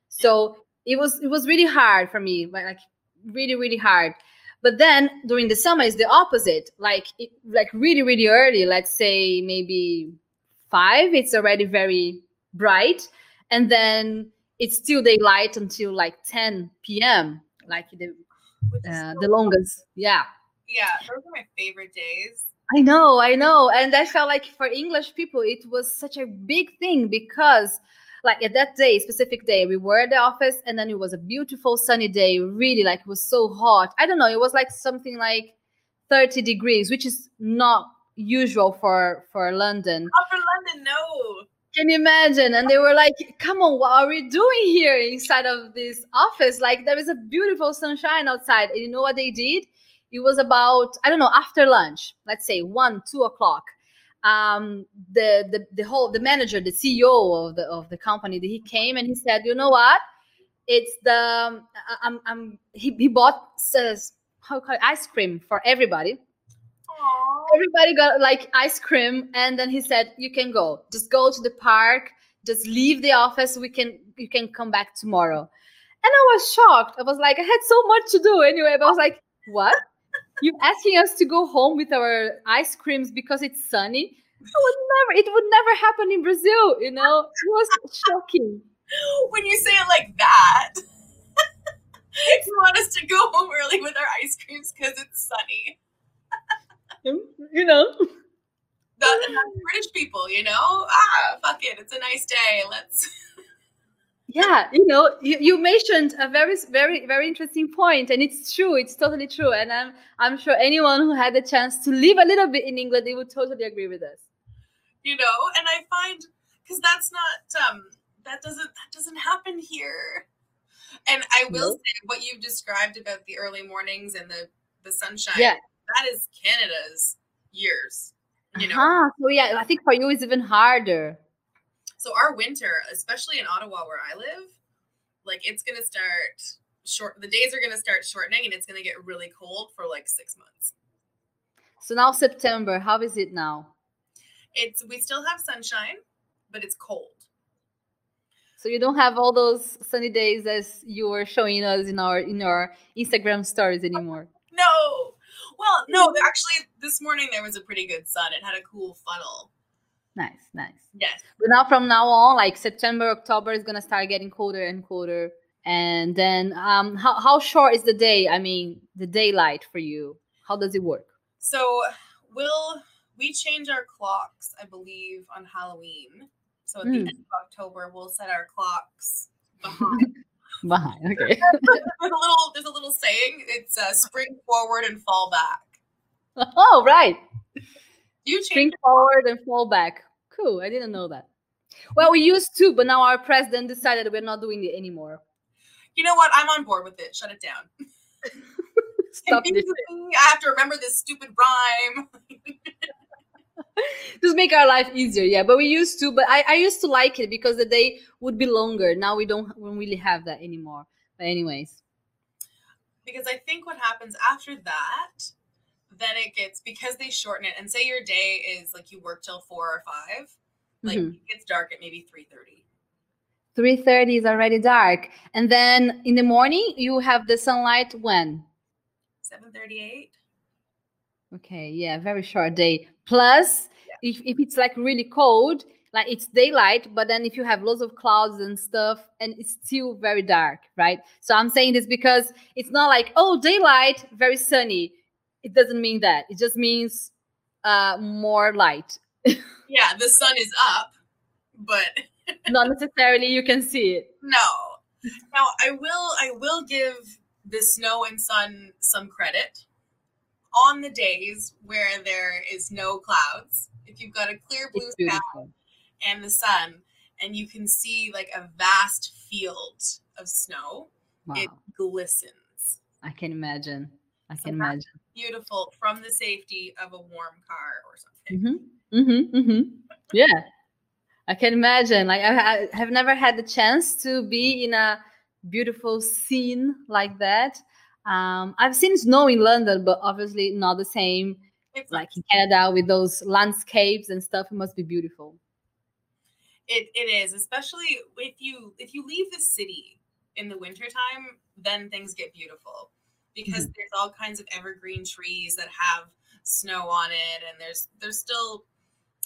So it was it was really hard for me like really really hard. But then during the summer it's the opposite. Like it, like really really early let's say maybe 5 it's already very bright. And then it's still daylight until like 10 p.m. like the uh, the longest yeah Yeah, those are my favorite days. I know, I know. And I felt like for English people, it was such a big thing because, like, at that day, specific day, we were at the office and then it was a beautiful sunny day, really, like, it was so hot. I don't know, it was like something like 30 degrees, which is not usual for for London. Oh, for London, no. Can you imagine? And they were like, "Come on, what are we doing here inside of this office? Like there is a beautiful sunshine outside." And you know what they did? It was about I don't know after lunch, let's say one, two o'clock. Um, the the the whole the manager, the CEO of the of the company, he came and he said, "You know what? It's the um, I'm I'm he, he bought says how ice cream for everybody." Everybody got like ice cream and then he said you can go. Just go to the park. Just leave the office. We can you can come back tomorrow. And i was shocked. I was like i had so much to do anyway. But i was like what? You asking us to go home with our ice creams because it's sunny? I would never it would never happen in brazil you know? It was shocking. When you say it like that, you want us to go home early with our ice creams because it's sunny. You know That, and British people, you know? Ah, fuck it. It's a nice day. Let's. yeah you know you, you mentioned a very very very interesting point and it's true it's totally true and i'm i'm sure anyone who had the chance to live a little bit in england they would totally agree with us you know and i find because that's not um that doesn't that doesn't happen here and i will No. say what you've described about the early mornings and the the sunshine Yeah. That is canada's years you know? Uh-huh. so yeah i think for you it's even harder. So our winter especially in ottawa where i live like it's gonna start short the days are gonna start shortening and it's gonna get really cold for like six months. So now september how is it now? It's we still have sunshine but it's cold. So you don't have all those sunny days as you were showing us in our in our instagram stories anymore? No. Well, no, actually this morning there was a pretty good sun. It had a cool funnel. nice nice Yes. But now from now on, like September, October is gonna start getting colder and colder. And then um how, how short is the day? I mean the daylight for you. How does it work? So we'll we change our clocks, I believe, on Halloween. So at the Mm. end of October we'll set our clocks behind. Behind. Okay. there's a little there's a little saying. It's uh, spring forward and fall back. oh right. You Spring forward and fall back. Cool. I didn't know that. Well, we used to, but now our president decided we're not doing it anymore. You know what? I'm on board with it. Shut it down. Stop this. I have to remember this stupid rhyme. Just make our life easier. Yeah, but we used to, but I, I used to like it because the day would be longer. Now we don't, we don't really have that anymore. But anyways. because I think what happens after that, then it gets because they shorten it and say your day is like you work till four or five, like Mhm. it gets dark at maybe three thirty. 3.30 is already dark and then in the morning you have the sunlight when Seven thirty eight. okay yeah very short day plus if, if it's like really cold like it's daylight but then if you have lots of clouds and stuff and it's still very dark right? So i'm saying this because it's not like oh daylight very sunny. It doesn't mean that. It just means uh more light. Yeah, the sun is up, but not necessarily you can see it. No. Now I will I will give the snow and sun some credit on the days where there is no clouds. If you've got a clear blue sky and the sun, and you can see like a vast field of snow, wow it glistens. i can imagine i So can imagine Beautiful from the safety of a warm car or something. Mm-hmm. Mm-hmm. Mm-hmm. Yeah, I can imagine. Like I, I have never had the chance to be in a beautiful scene like that. Um, I've seen snow in London, but obviously not the same. It's Like in Canada with those landscapes and stuff, it must be beautiful. It, it is, especially if you if you leave the city in the wintertime, then things get beautiful because Mm-hmm. there's all kinds of evergreen trees that have snow on it, and there's there's still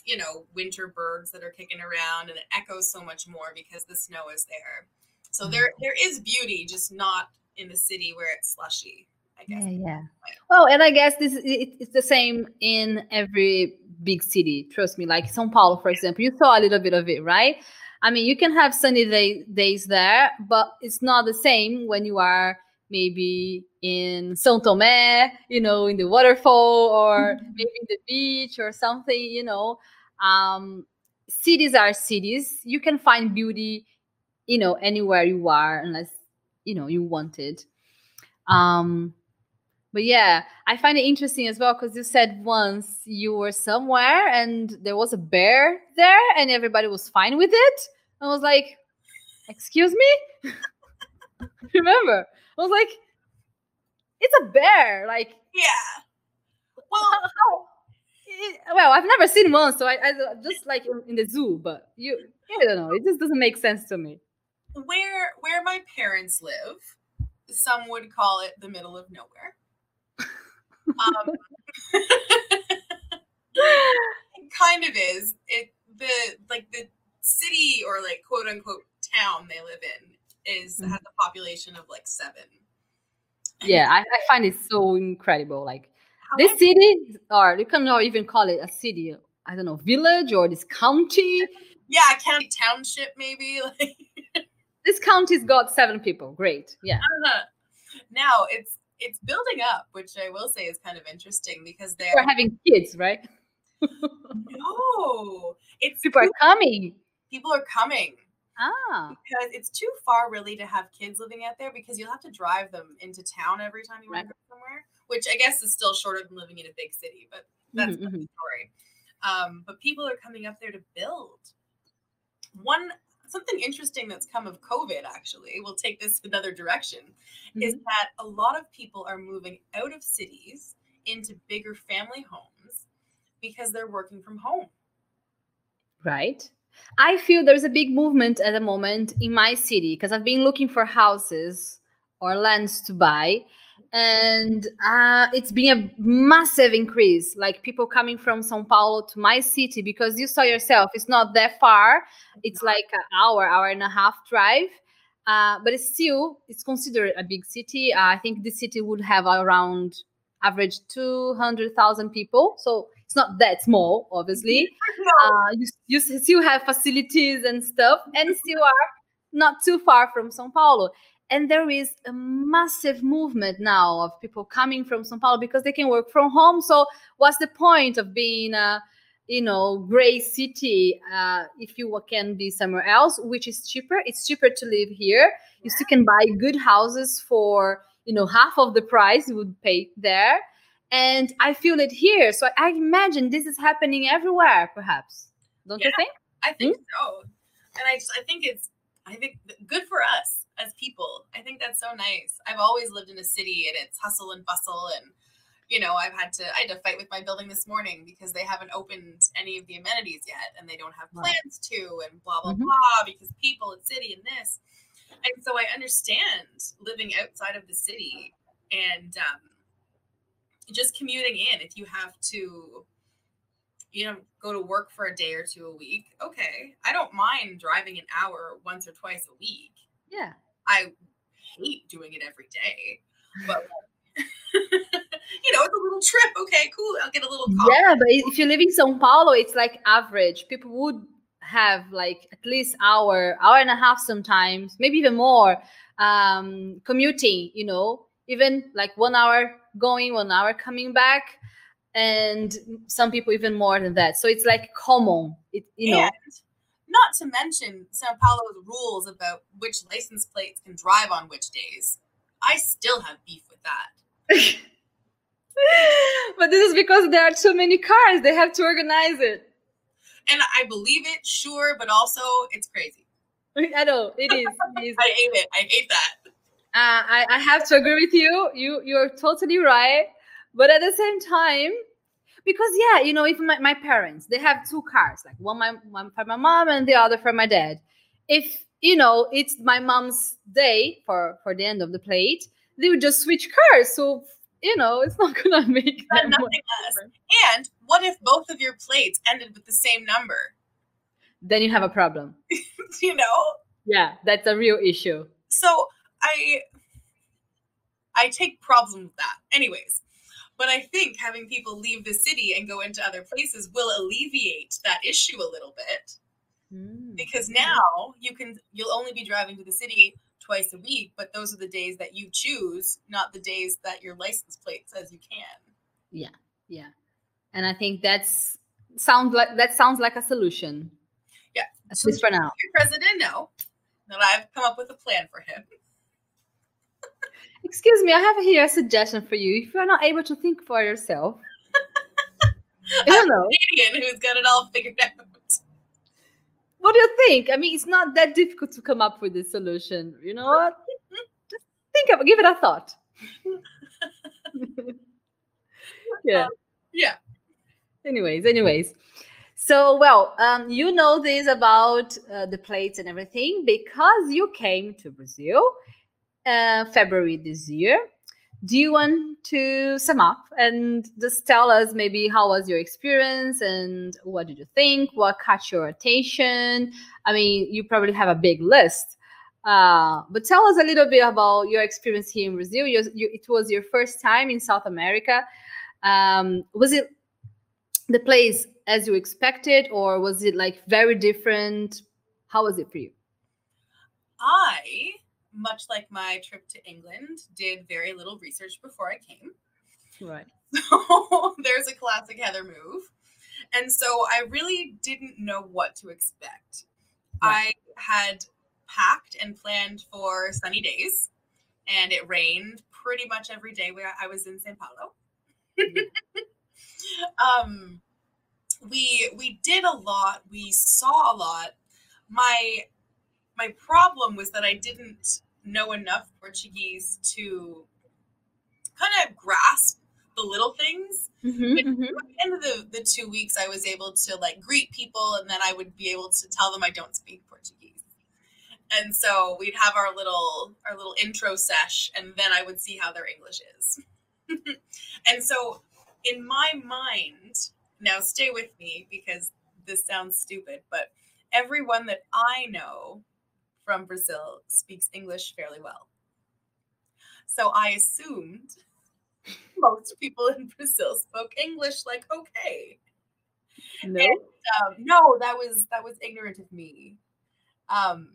you know winter birds that are kicking around, and it echoes so much more because the snow is there. So there Mm-hmm. there is beauty, just not in the city where it's slushy. I guess. Yeah, yeah. Well, and I guess this it, it's the same in every big city. Trust me. Like São Paulo, for example, you saw a little bit of it, right? I mean, you can have sunny day, days there, but it's not the same when you are maybe in São Tomé, you know, in the waterfall or mm-hmm. maybe in the beach or something, you know. Um, cities are cities. You can find beauty, you know, anywhere you are, unless you know you wanted. Um, but yeah, I find it interesting as well because you said once you were somewhere and there was a bear there and everybody was fine with it. I was like, "Excuse me." Remember, I was like, "It's a bear!" Like, yeah. Well, how, well, I've never seen one, so I, I just like in the zoo. But you, I don't know. It just doesn't make sense to me. Where where my parents live, some would call it the middle of nowhere. Um, it kind of is. It the like the city or like quote unquote town they live in is mm-hmm. has a population of like seven. Yeah, I, I find it so incredible. Like this city, or you cannot even call it a city. I don't know, village or this county. Yeah, county township maybe. this county's got seven people. Great. Yeah. Uh-huh. Now it's it's building up, which I will say is kind of interesting because they're We're having kids, right? no, it's people are coming. People are coming. Ah. Because it's too far really to have kids living out there because you'll have to drive them into town every time you want to go somewhere, which I guess is still shorter than living in a big city, but that's mm-hmm. the mm-hmm. story. Um, but people are coming up there to build. One something interesting that's come of COVID actually, we'll take this another direction, mm-hmm. is that a lot of people are moving out of cities into bigger family homes because they're working from home. Right. I feel there's a big movement at the moment in my city because I've been looking for houses or lands to buy and uh, it's been a massive increase like people coming from sao paulo to my city because you saw yourself. It's not that far. It's like an hour hour and a half drive. Uh, but it's still it's considered a big city. Uh, i think the city would have around average 200000 people. So it's not that small obviously. Uh, you, you still have facilities and stuff and still are not too far from sao paulo and there is a massive movement now of people coming from Sao Paulo because they can work from home. So what's the point of being a you know gray city uh, if you can be somewhere else, which is cheaper? It's cheaper to live here. You still can buy good houses for you know half of the price you would pay there. And I feel it here. So I imagine this is happening everywhere, perhaps. Don't yeah, you think? I think hmm? so. And I just I think it's I think good for us as people. I think that's so nice. I've always lived in a city and it's hustle and bustle and you know, I've had to I had to fight with my building this morning because they haven't opened any of the amenities yet and they don't have plans to and blah blah mm-hmm. blah because people and city and this. And so I understand living outside of the city and um, just commuting in if you have to you know go to work for a day or two a week okay i don't mind driving an hour once or twice a week yeah I hate doing it every day, but you know, it's a little trip. Okay, cool. I'll get a little. Coffee. Yeah, but if you live in São Paulo, it's like average. People would have like at least hour, hour and a half sometimes, maybe even more, um, commuting. You know, even like one hour going, one hour coming back, and some people even more than that. So it's like common. It you know. Not to mention Sao Paulo's rules about which license plates can drive on which days. I still have beef with that. but this is because there are too many cars. They have to organize it. And I believe it, sure, but also it's crazy. I know it is. It is. I hate it. I hate that. Uh, I, I have to agree with you. You you're totally right. But at the same time, because yeah you know even my, my parents they have two cars like one my one for my mom and the other for my dad. If you know it's my mom's day for for the end of the plate they would just switch cars. So you know it's not gonna make nothing less. and what if both of your plates ended with the same number? Then you have a problem. You know? Yeah that's a real issue. So i i take problems with that. Anyways but I think having people leave the city and go into other places will alleviate that issue a little bit. Mm. Because now you can you'll only be driving to the city twice a week, but those are the days that you choose, not the days that your license plate says you can. Yeah, yeah, and I think that's sounds like that sounds like a solution. Yeah, at least for now. President, no, that I've come up with a plan for him. Excuse me, I have here a suggestion for you. If you're not able to think for yourself, I don't know. Canadian who's got it all figured out. What do you think? I mean, it's not that difficult to come up with a solution. You know what? Just think of give it a thought. yeah. Um, yeah. Anyways, anyways. So, well, um, you know this about uh, the plates and everything because you came to Brazil uh, February this year. Do you want to sum up and just tell us maybe how was your experience and what did you think? What caught your attention? I mean, you probably have a big list, uh, but tell us a little bit about your experience here in Brazil. You, you, it was your first time in South America. Um, was it the place as you expected, or was it like very different? How was it for you? I much like my trip to England, did very little research before I came. Right. So there's a classic Heather move. And so I really didn't know what to expect. Right. I had packed and planned for sunny days, and it rained pretty much every day where I was in Sao Paulo. um, we we did a lot. We saw a lot. My my problem was that I didn't know enough Portuguese to kind of grasp the little things. Mm-hmm, mm-hmm. At the end of the, the two weeks, I was able to like greet people, and then I would be able to tell them I don't speak Portuguese. And so we'd have our little our little intro sesh, and then I would see how their English is. and so, in my mind, now stay with me because this sounds stupid, but everyone that I know from Brazil speaks English fairly well. So I assumed most people in Brazil spoke English like okay. No, and, um, no, that was that was ignorant of me. Um,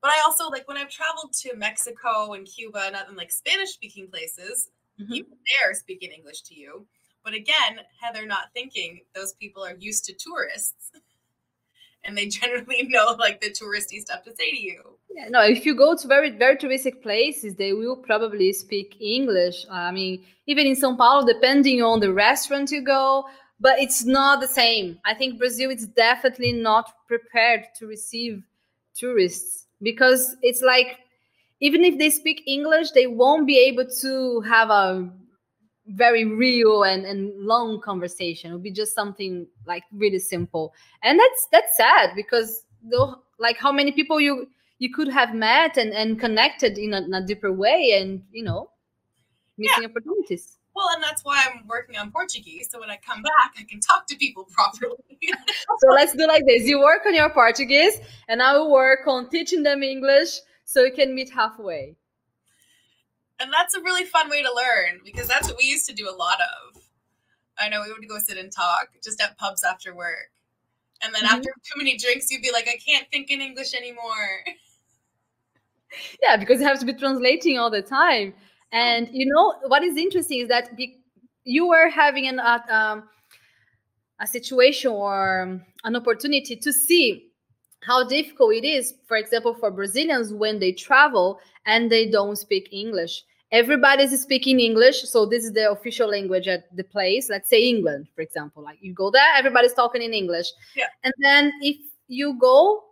but I also like when I've traveled to Mexico and Cuba and, and like Spanish speaking places, mm-hmm. people there speaking English to you. But again, Heather not thinking those people are used to tourists and they generally know like the touristy stuff to say to you. Yeah, no, if you go to very very touristic places, they will probably speak English. I mean, even in São Paulo, depending on the restaurant you go, but it's not the same. I think Brazil is definitely not prepared to receive tourists because it's like even if they speak English, they won't be able to have a very real and, and long conversation. It would be just something like really simple. And that's that's sad because though like how many people you you could have met and, and connected in a, in a deeper way and you know missing yeah. opportunities. Well, and that's why I'm working on Portuguese. So when I come back, I can talk to people properly. so let's do like this. You work on your Portuguese, and I will work on teaching them English so we can meet halfway. And that's a really fun way to learn because that's what we used to do a lot of. I know we would go sit and talk just at pubs after work. And then mm-hmm. after too many drinks, you'd be like, I can't think in English anymore. Yeah, because you have to be translating all the time. And you know what is interesting is that be- you were having an, uh, um, a situation or an opportunity to see how difficult it is, for example, for Brazilians when they travel and they don't speak English. Everybody's speaking english so this is the official language at the place. Let's say england for example. Like you go there everybody's talking in english. Yeah. and then if you go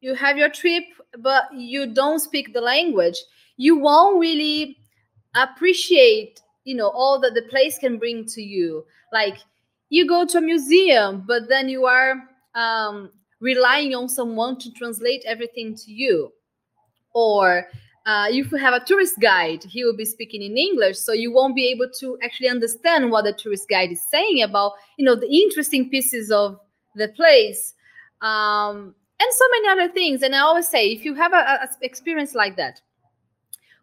you have your trip but you don't speak the language you won't really appreciate you know all that the place can bring to you. Like you go to a museum but then you are um, relying on someone to translate everything to you or uh, if you have a tourist guide, he will be speaking in English, so you won't be able to actually understand what the tourist guide is saying about, you know, the interesting pieces of the place, um, and so many other things. And I always say, if you have a, a experience like that,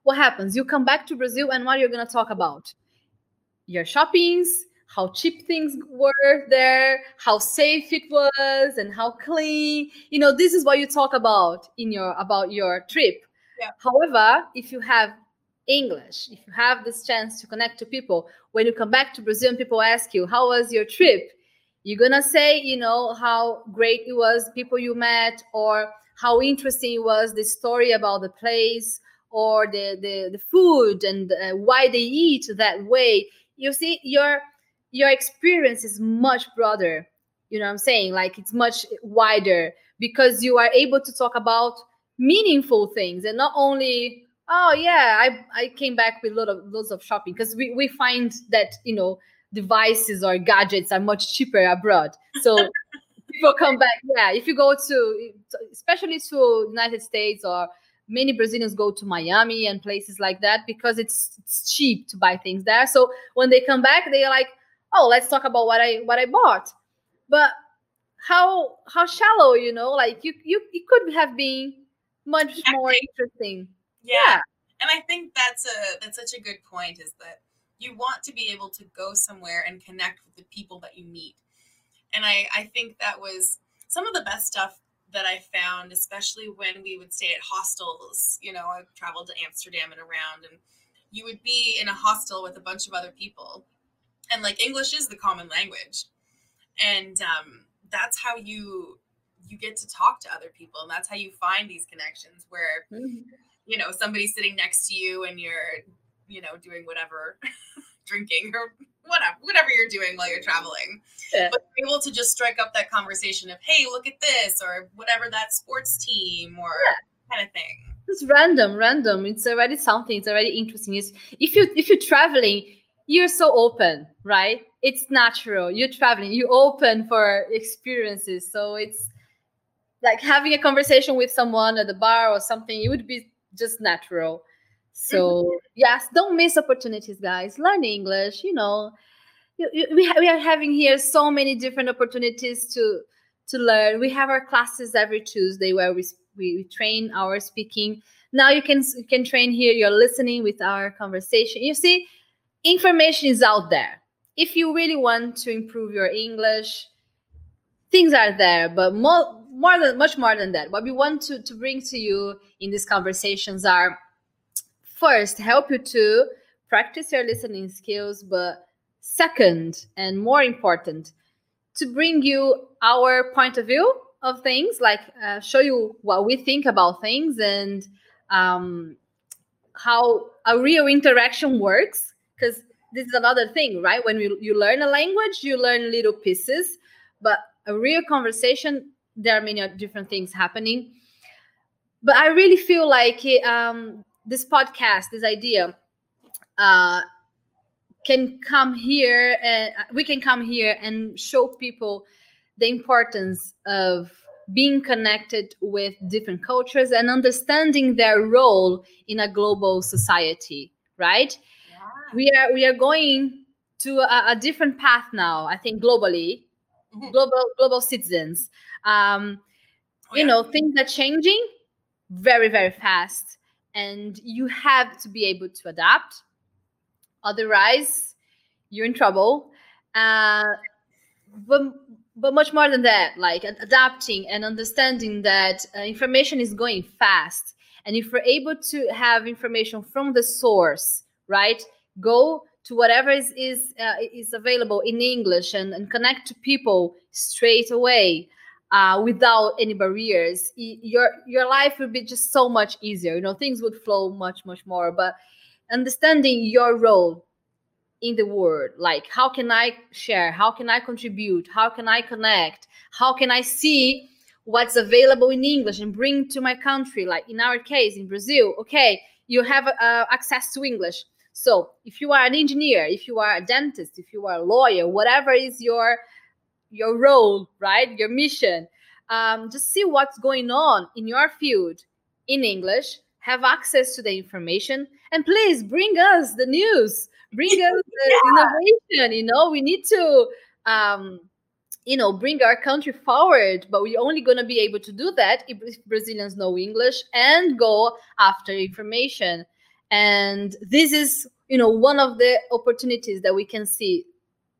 what happens? You come back to Brazil, and what are you're going to talk about? Your shoppings, how cheap things were there, how safe it was, and how clean. You know, this is what you talk about in your about your trip Yeah. However, if you have English, if you have this chance to connect to people, when you come back to Brazil and people ask you, How was your trip? You're gonna say, you know, how great it was, people you met, or how interesting it was, the story about the place, or the the, the food and uh, why they eat that way. You see, your your experience is much broader. You know what I'm saying? Like it's much wider because you are able to talk about meaningful things and not only oh yeah i i came back with a lot of lots of shopping because we, we find that you know devices or gadgets are much cheaper abroad so people come back yeah if you go to especially to united states or many brazilians go to miami and places like that because it's it's cheap to buy things there so when they come back they're like oh let's talk about what i what i bought. But how how shallow you know like you you it could have been much more interesting. Yeah. yeah. and i think that's a that's such a good point is that you want to be able to go somewhere and connect with the people that you meet. And i i think that was some of the best stuff that i found especially when we would stay at hostels. You know I've traveled to amsterdam and around and you would be in a hostel with a bunch of other people and like english is the common language and um, that's how you you get to talk to other people and that's how you find these connections where mm-hmm. you know somebody's sitting next to you and you're you know doing whatever drinking or whatever whatever you're doing while you're traveling yeah. but able to just strike up that conversation of hey look at this or whatever that sports team or yeah. kind of thing it's random random it's already something it's already interesting it's if you if you're traveling you're so open right? It's natural. You're traveling. You open for experiences. So it's like having a conversation with someone at the bar or something it would be just natural. So mm-hmm. yes don't miss opportunities guys. Learn english you know. We, we are having here so many different opportunities to to learn. We have our classes every tuesday where we we train our speaking. Now you can you can train here. You're listening with our conversation. You see information is out there if you really want to improve your English, things are there, but more, more than much more than that. What we want to, to bring to you in these conversations are first help you to practice your listening skills, but second and more important, to bring you our point of view of things, like uh, show you what we think about things and um, how a real interaction works. Because this is another thing, right? When you, you learn a language, you learn little pieces, but a real conversation, there are many different things happening. But I really feel like um, this podcast, this idea, uh, can come here and we can come here and show people the importance of being connected with different cultures and understanding their role in a global society right we are we are going to a, a different path now. I think globally, mm-hmm. global global citizens. Um, oh, you know, things are changing very very fast, and you have to be able to adapt. Otherwise, you're in trouble. Uh, but but much more than that, like adapting and understanding that uh, information is going fast, and if we're able to have information from the source, right? Go to whatever is is, uh, is available in English and, and connect to people straight away uh, without any barriers. Your your life would be just so much easier. You know, things would flow much much more. But understanding your role in the world, like how can I share? How can I contribute? How can I connect? How can I see? what's available in english and bring to my country like in our case in brazil okay you have uh, access to english so if you are an engineer, if you are a dentist, if you are a lawyer, whatever is your your role, right? Your mission, um, just see what's going on in your field in English. Have access to the information, and please bring us the news. Bring us the yeah. innovation. You know, we need to. Um, you know bring our country forward but we're only going to be able to do that if brazilians know english and go after information and this is you know one of the opportunities that we can see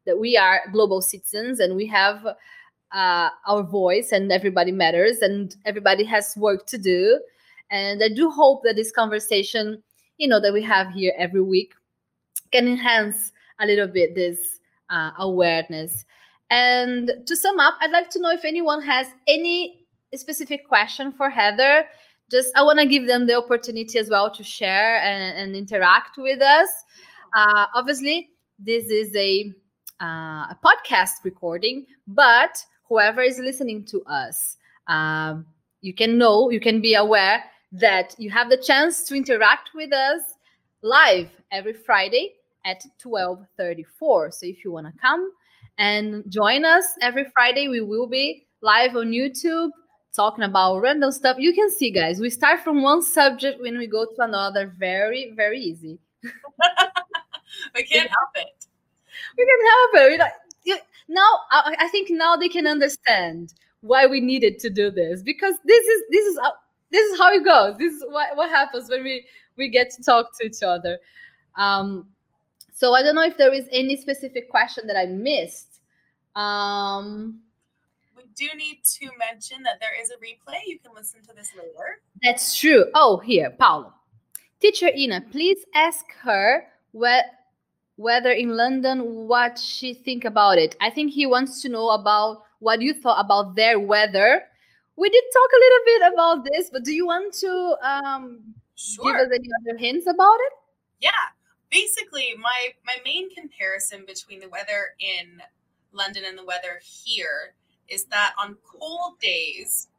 that we are global citizens and we have uh, our voice and everybody matters and everybody has work to do And I do hope that this conversation, you know, that we have here every week can enhance a little bit this uh, awareness. And to sum up, I'd like to know if anyone has any specific question for Heather. Just I want to give them the opportunity as well to share and, and interact with us. Uh, obviously, this is a uh, a podcast recording, but whoever is listening to us, um, you can know, you can be aware that you have the chance to interact with us live every Friday at 12:34. So if you want to come and join us every Friday, we will be live on YouTube talking about random stuff. You can see, guys, we start from one subject when we go to another. Very, very easy. we can't help it. We can help it. We like, now, I, I think now they can understand why we needed to do this because this is this is how, this is how it goes. This is what, what happens when we we get to talk to each other. Um, so I don't know if there is any specific question that I missed. Um, do need to mention that there is a replay. You can listen to this later. That's true. Oh, here, Paulo. Teacher Ina, please ask her what, whether in London what she think about it. I think he wants to know about what you thought about their weather. We did talk a little bit about this, but do you want to um, sure. give us any other hints about it? Yeah basically my my main comparison between the weather in London and the weather here is that on cold days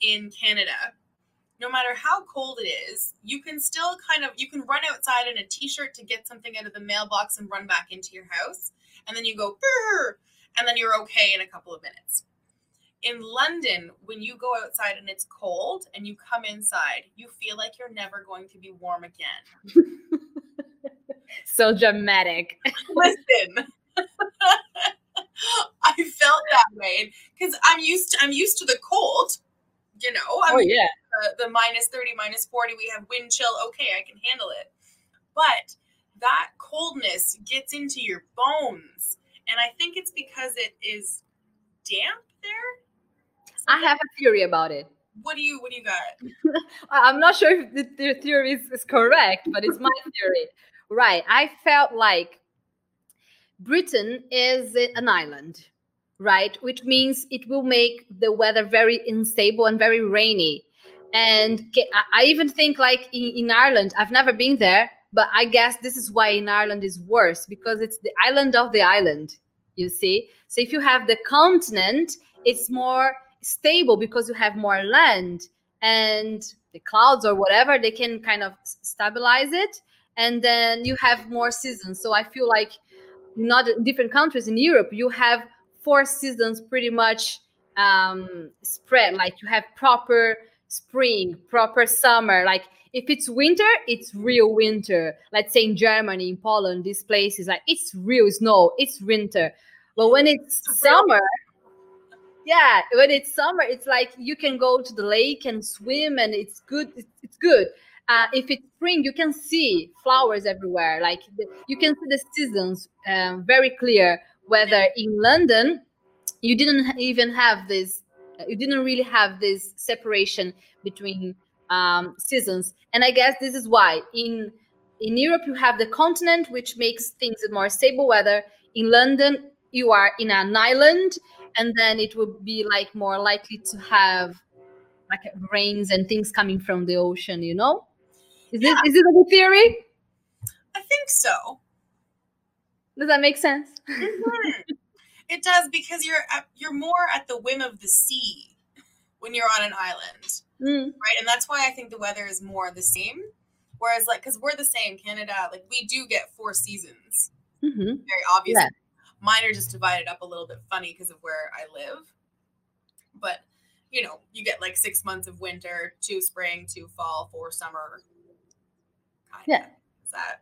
in Canada, no matter how cold it is, you can still kind of you can run outside in a t-shirt to get something out of the mailbox and run back into your house, and then you go Burr! and then you're okay in a couple of minutes. In London, when you go outside and it's cold and you come inside, you feel like you're never going to be warm again. so dramatic. Listen. I felt that way because I'm used to I'm used to the cold, you know. I'm oh yeah. The, the minus 30, minus 40, we have wind chill. Okay, I can handle it. But that coldness gets into your bones. And I think it's because it is damp there. I have a theory about it. What do you what do you got? I'm not sure if the, the theory is, is correct, but it's my theory. Right. I felt like Britain is an island, right? Which means it will make the weather very unstable and very rainy. And I even think, like in, in Ireland, I've never been there, but I guess this is why in Ireland is worse because it's the island of the island, you see? So if you have the continent, it's more stable because you have more land and the clouds or whatever, they can kind of stabilize it and then you have more seasons. So I feel like not different countries in Europe, you have four seasons pretty much um, spread. Like you have proper spring, proper summer. Like if it's winter, it's real winter. Let's say in Germany, in Poland, these places like it's real snow, it's winter. But when it's summer, yeah, when it's summer, it's like you can go to the lake and swim, and it's good. It's, it's good uh, if it's spring, you can see flowers everywhere. Like the, you can see the seasons um, very clear. Whether in London, you didn't even have this, you didn't really have this separation between um, seasons. And I guess this is why in in Europe you have the continent, which makes things more stable weather. In London, you are in an island, and then it would be like more likely to have like rains and things coming from the ocean. You know. Is yeah. this is it a good theory? I think so. Does that make sense? Mm-hmm. it does because you're at, you're more at the whim of the sea when you're on an island, mm. right? And that's why I think the weather is more the same. Whereas, like, because we're the same, Canada, like we do get four seasons, mm-hmm. very obvious. Yeah. Mine are just divided up a little bit funny because of where I live, but you know, you get like six months of winter, two spring, two fall, four summer, yeah. That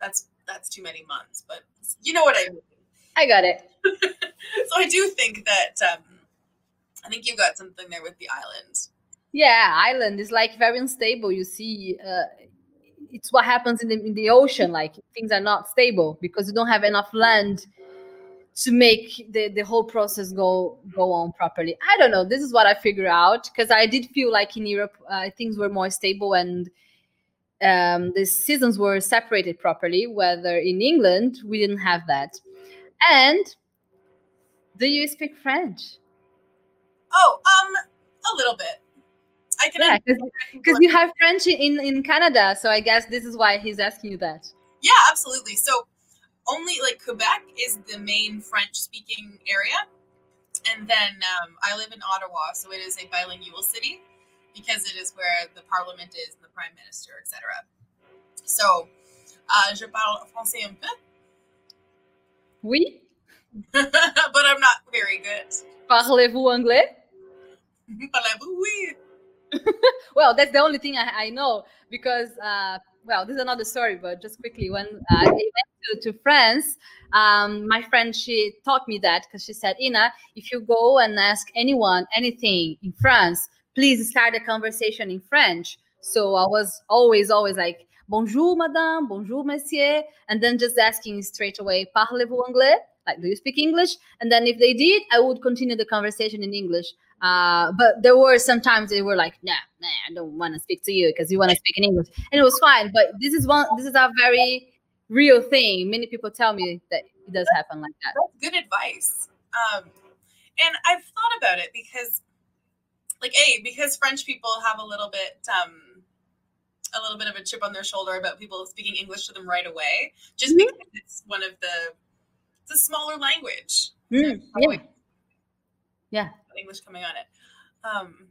that's that's too many months, but you know what I mean. I got it. so I do think that um I think you've got something there with the island. Yeah, island is like very unstable. You see, uh, it's what happens in the in the ocean. Like things are not stable because you don't have enough land to make the, the whole process go go on properly. I don't know. This is what I figure out because I did feel like in Europe uh, things were more stable and um, the seasons were separated properly. Whether in England we didn't have that. And do you speak French? Oh, um, a little bit. I can. Yeah, because you have French in in Canada, so I guess this is why he's asking you that. Yeah, absolutely. So only like Quebec is the main French speaking area. And then um, I live in Ottawa, so it is a bilingual city because it is where the parliament is, the prime minister, etc. So, uh, je parle français un peu. Oui. but I'm not very good. Parlez-vous anglais? Parlez-vous oui. well, that's the only thing I, I know because, uh, well, this is another story, but just quickly, when uh, I went to, to France, um, my friend, she taught me that because she said, Ina, if you go and ask anyone anything in France, please start a conversation in French. So I was always, always like, bonjour, madame, bonjour, monsieur, and then just asking straight away, parlez-vous anglais? Like, do you speak English? And then if they did, I would continue the conversation in English. Uh, but there were sometimes they were like, nah, nah, I don't want to speak to you because you want to speak in English, and it was fine. But this is one, this is a very real thing. Many people tell me that it does happen like that. That's good advice. Um, and I've thought about it because, like, a because French people have a little bit, um, a little bit of a chip on their shoulder about people speaking English to them right away, just mm-hmm. because it's one of the it's a smaller language. Mm, yeah. yeah. English coming on it. Um,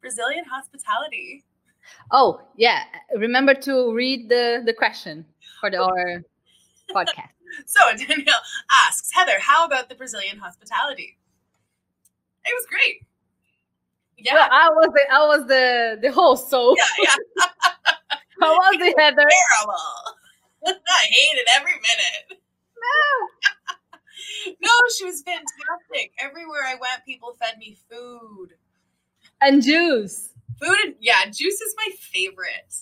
Brazilian hospitality. Oh yeah, remember to read the the question for the, our podcast. So Danielle asks Heather, how about the Brazilian hospitality? It was great. Yeah, well, I was the I was the the host, so yeah, yeah. how was it, Heather? Terrible. I hated every minute. No. no, she was fantastic. Everywhere I went, people fed me food and juice. Food and yeah, juice is my favorite.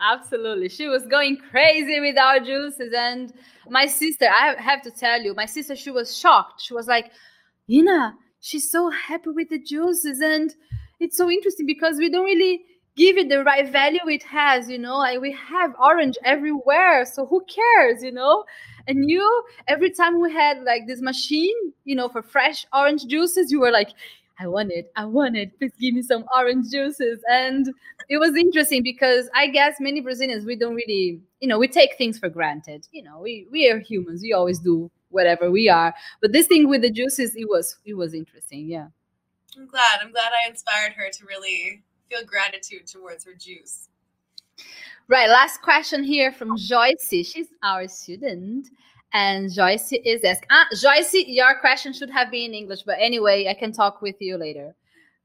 Absolutely. She was going crazy with our juices. And my sister, I have to tell you, my sister, she was shocked. She was like, Ina, she's so happy with the juices. And it's so interesting because we don't really give it the right value it has, you know, like we have orange everywhere. So who cares, you know? And you, every time we had like this machine, you know, for fresh orange juices, you were like, I want it. I want it. Please give me some orange juices. And it was interesting because I guess many Brazilians we don't really, you know, we take things for granted. You know, we we are humans. We always do whatever we are. But this thing with the juices, it was it was interesting. Yeah. I'm glad. I'm glad I inspired her to really feel gratitude towards her juice. Right. Last question here from Joyce. She's our student. And Joyce is asking, ah, Joyce, your question should have been in English, but anyway, I can talk with you later.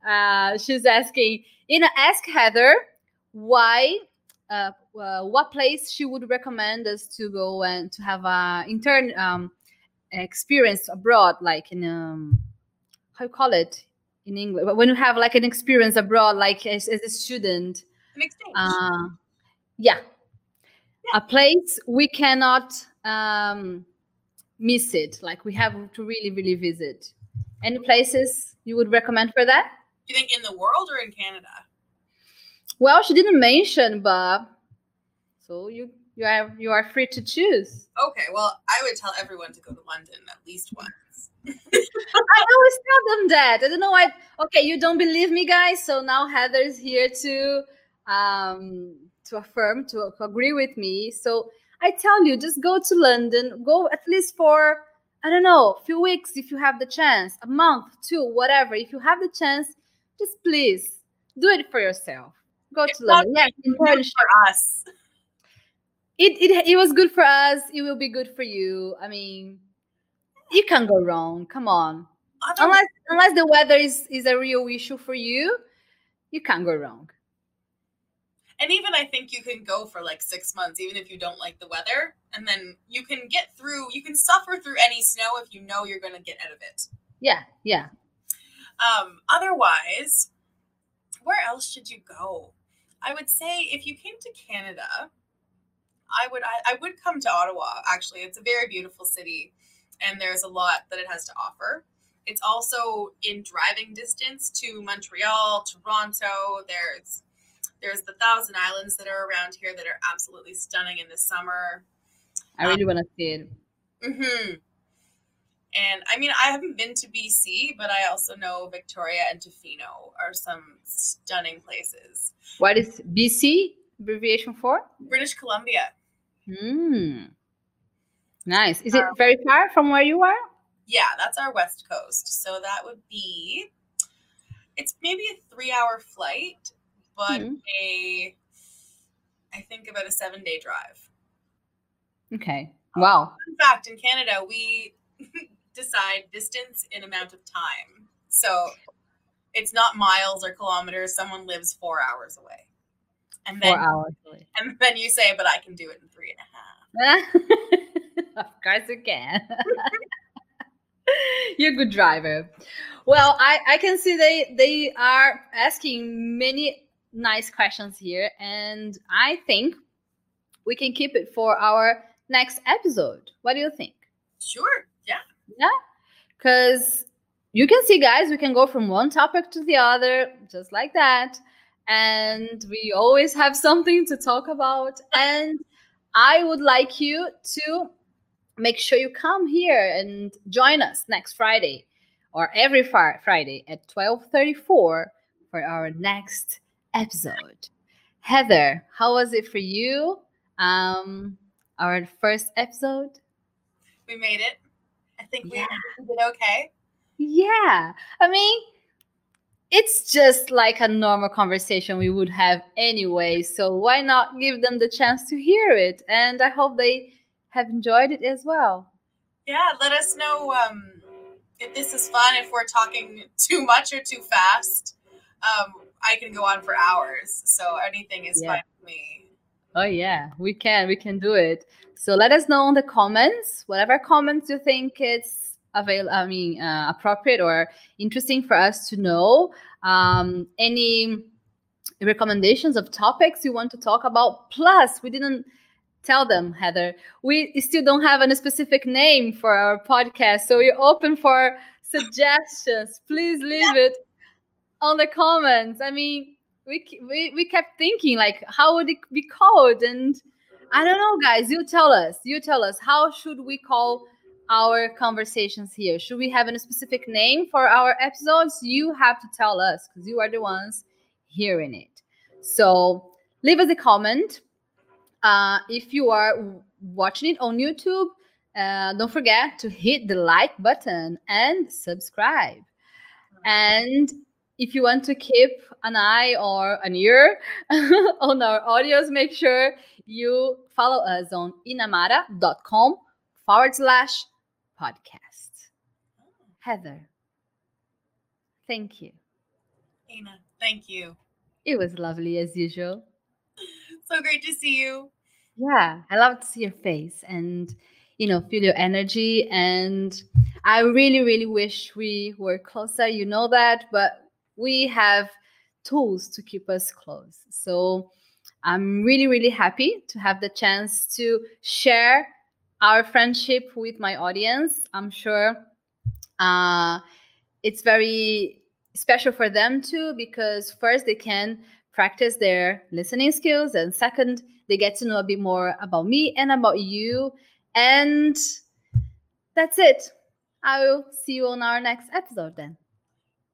Uh, she's asking, Ina, ask Heather why, uh, uh, what place she would recommend us to go and to have a intern um, experience abroad, like in um, how you call it in English, when you have like an experience abroad, like as, as a student. An exchange. Uh, yeah. yeah. A place we cannot um, miss it. Like we have to really, really visit. Any places you would recommend for that? Do you think in the world or in Canada? Well, she didn't mention, but so you you are you are free to choose. Okay, well, I would tell everyone to go to London at least once. I always tell them that. I don't know why. Okay, you don't believe me, guys. So now Heather's here to um to affirm to, to agree with me. So I tell you, just go to London, go at least for, I don't know, a few weeks if you have the chance, a month, two, whatever. If you have the chance, just please do it for yourself. Go it's to London. Yes, good for us. It, it, it was good for us. It will be good for you. I mean, you can't go wrong. Come on. Unless unless the weather is, is a real issue for you, you can't go wrong and even I think you can go for like six months, even if you don't like the weather, and then you can get through. You can suffer through any snow if you know you're going to get out of it. Yeah, yeah. Um, otherwise, where else should you go? I would say if you came to Canada, I would I, I would come to Ottawa. Actually, it's a very beautiful city, and there's a lot that it has to offer. It's also in driving distance to Montreal, Toronto. There's there's the Thousand Islands that are around here that are absolutely stunning in the summer. I really um, want to see it. Mm-hmm. And I mean, I haven't been to BC, but I also know Victoria and Tofino are some stunning places. What is BC abbreviation for? British Columbia. Hmm. Nice. Is it um, very far from where you are? Yeah, that's our west coast. So that would be it's maybe a three hour flight, but mm-hmm. a I think about a seven day drive. Okay. Wow. In fact, in Canada, we decide distance in amount of time. So it's not miles or kilometers. Someone lives four hours away. And then, four hours. And then you say, but I can do it in three and a half. of course you can. You're a good driver. Well, I, I can see they they are asking many nice questions here, and I think we can keep it for our next episode. What do you think? Sure. Yeah. Yeah. Because you can see, guys, we can go from one topic to the other just like that. And we always have something to talk about. And I would like you to make sure you come here and join us next Friday or every fr- Friday at 12:34 for our next episode. Heather, how was it for you? Um, our first episode. We made it. I think we yeah. did okay. Yeah. I mean, it's just like a normal conversation we would have anyway. So why not give them the chance to hear it? And I hope they have enjoyed it as well. Yeah, let us know um, if this is fun, if we're talking too much or too fast. Um, I can go on for hours. So anything is yeah. fine with me. Oh yeah, we can. We can do it. So let us know in the comments, whatever comments you think it's avail. I mean, uh, appropriate or interesting for us to know. Um, any recommendations of topics you want to talk about? Plus, we didn't tell them, Heather. We still don't have a specific name for our podcast, so we're open for suggestions. Please leave it on the comments. I mean, we, we we kept thinking like how would it be called and i don't know guys you tell us you tell us how should we call our conversations here. Should we have a specific name for our episodes? You have to tell us because you are the ones hearing it. So leave us a comment. Uh, if you are watching it on youtube uh, don't forget to hit the like button and subscribe. And if you want to keep an eye or an ear on our audios, make sure you follow us on inamara.com forward slash podcast. Oh. Heather, thank you. Ina, thank you. It was lovely as usual. So great to see you. Yeah, I love to see your face and you know feel your energy and I really really wish we were closer. You know that, but we have tools to keep us close. So I'm really, really happy to have the chance to share our friendship with my audience. I'm sure uh, it's very special for them too, because first they can practice their listening skills, and second, they get to know a bit more about me and about you. And that's it. I will see you on our next episode then.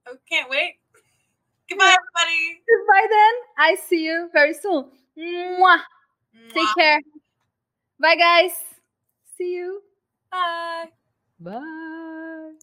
Oh, can't wait. Goodbye, everybody. Goodbye, then. I see you very soon. Mwah. Mwah. Take care. Bye, guys. See you. Bye. Bye.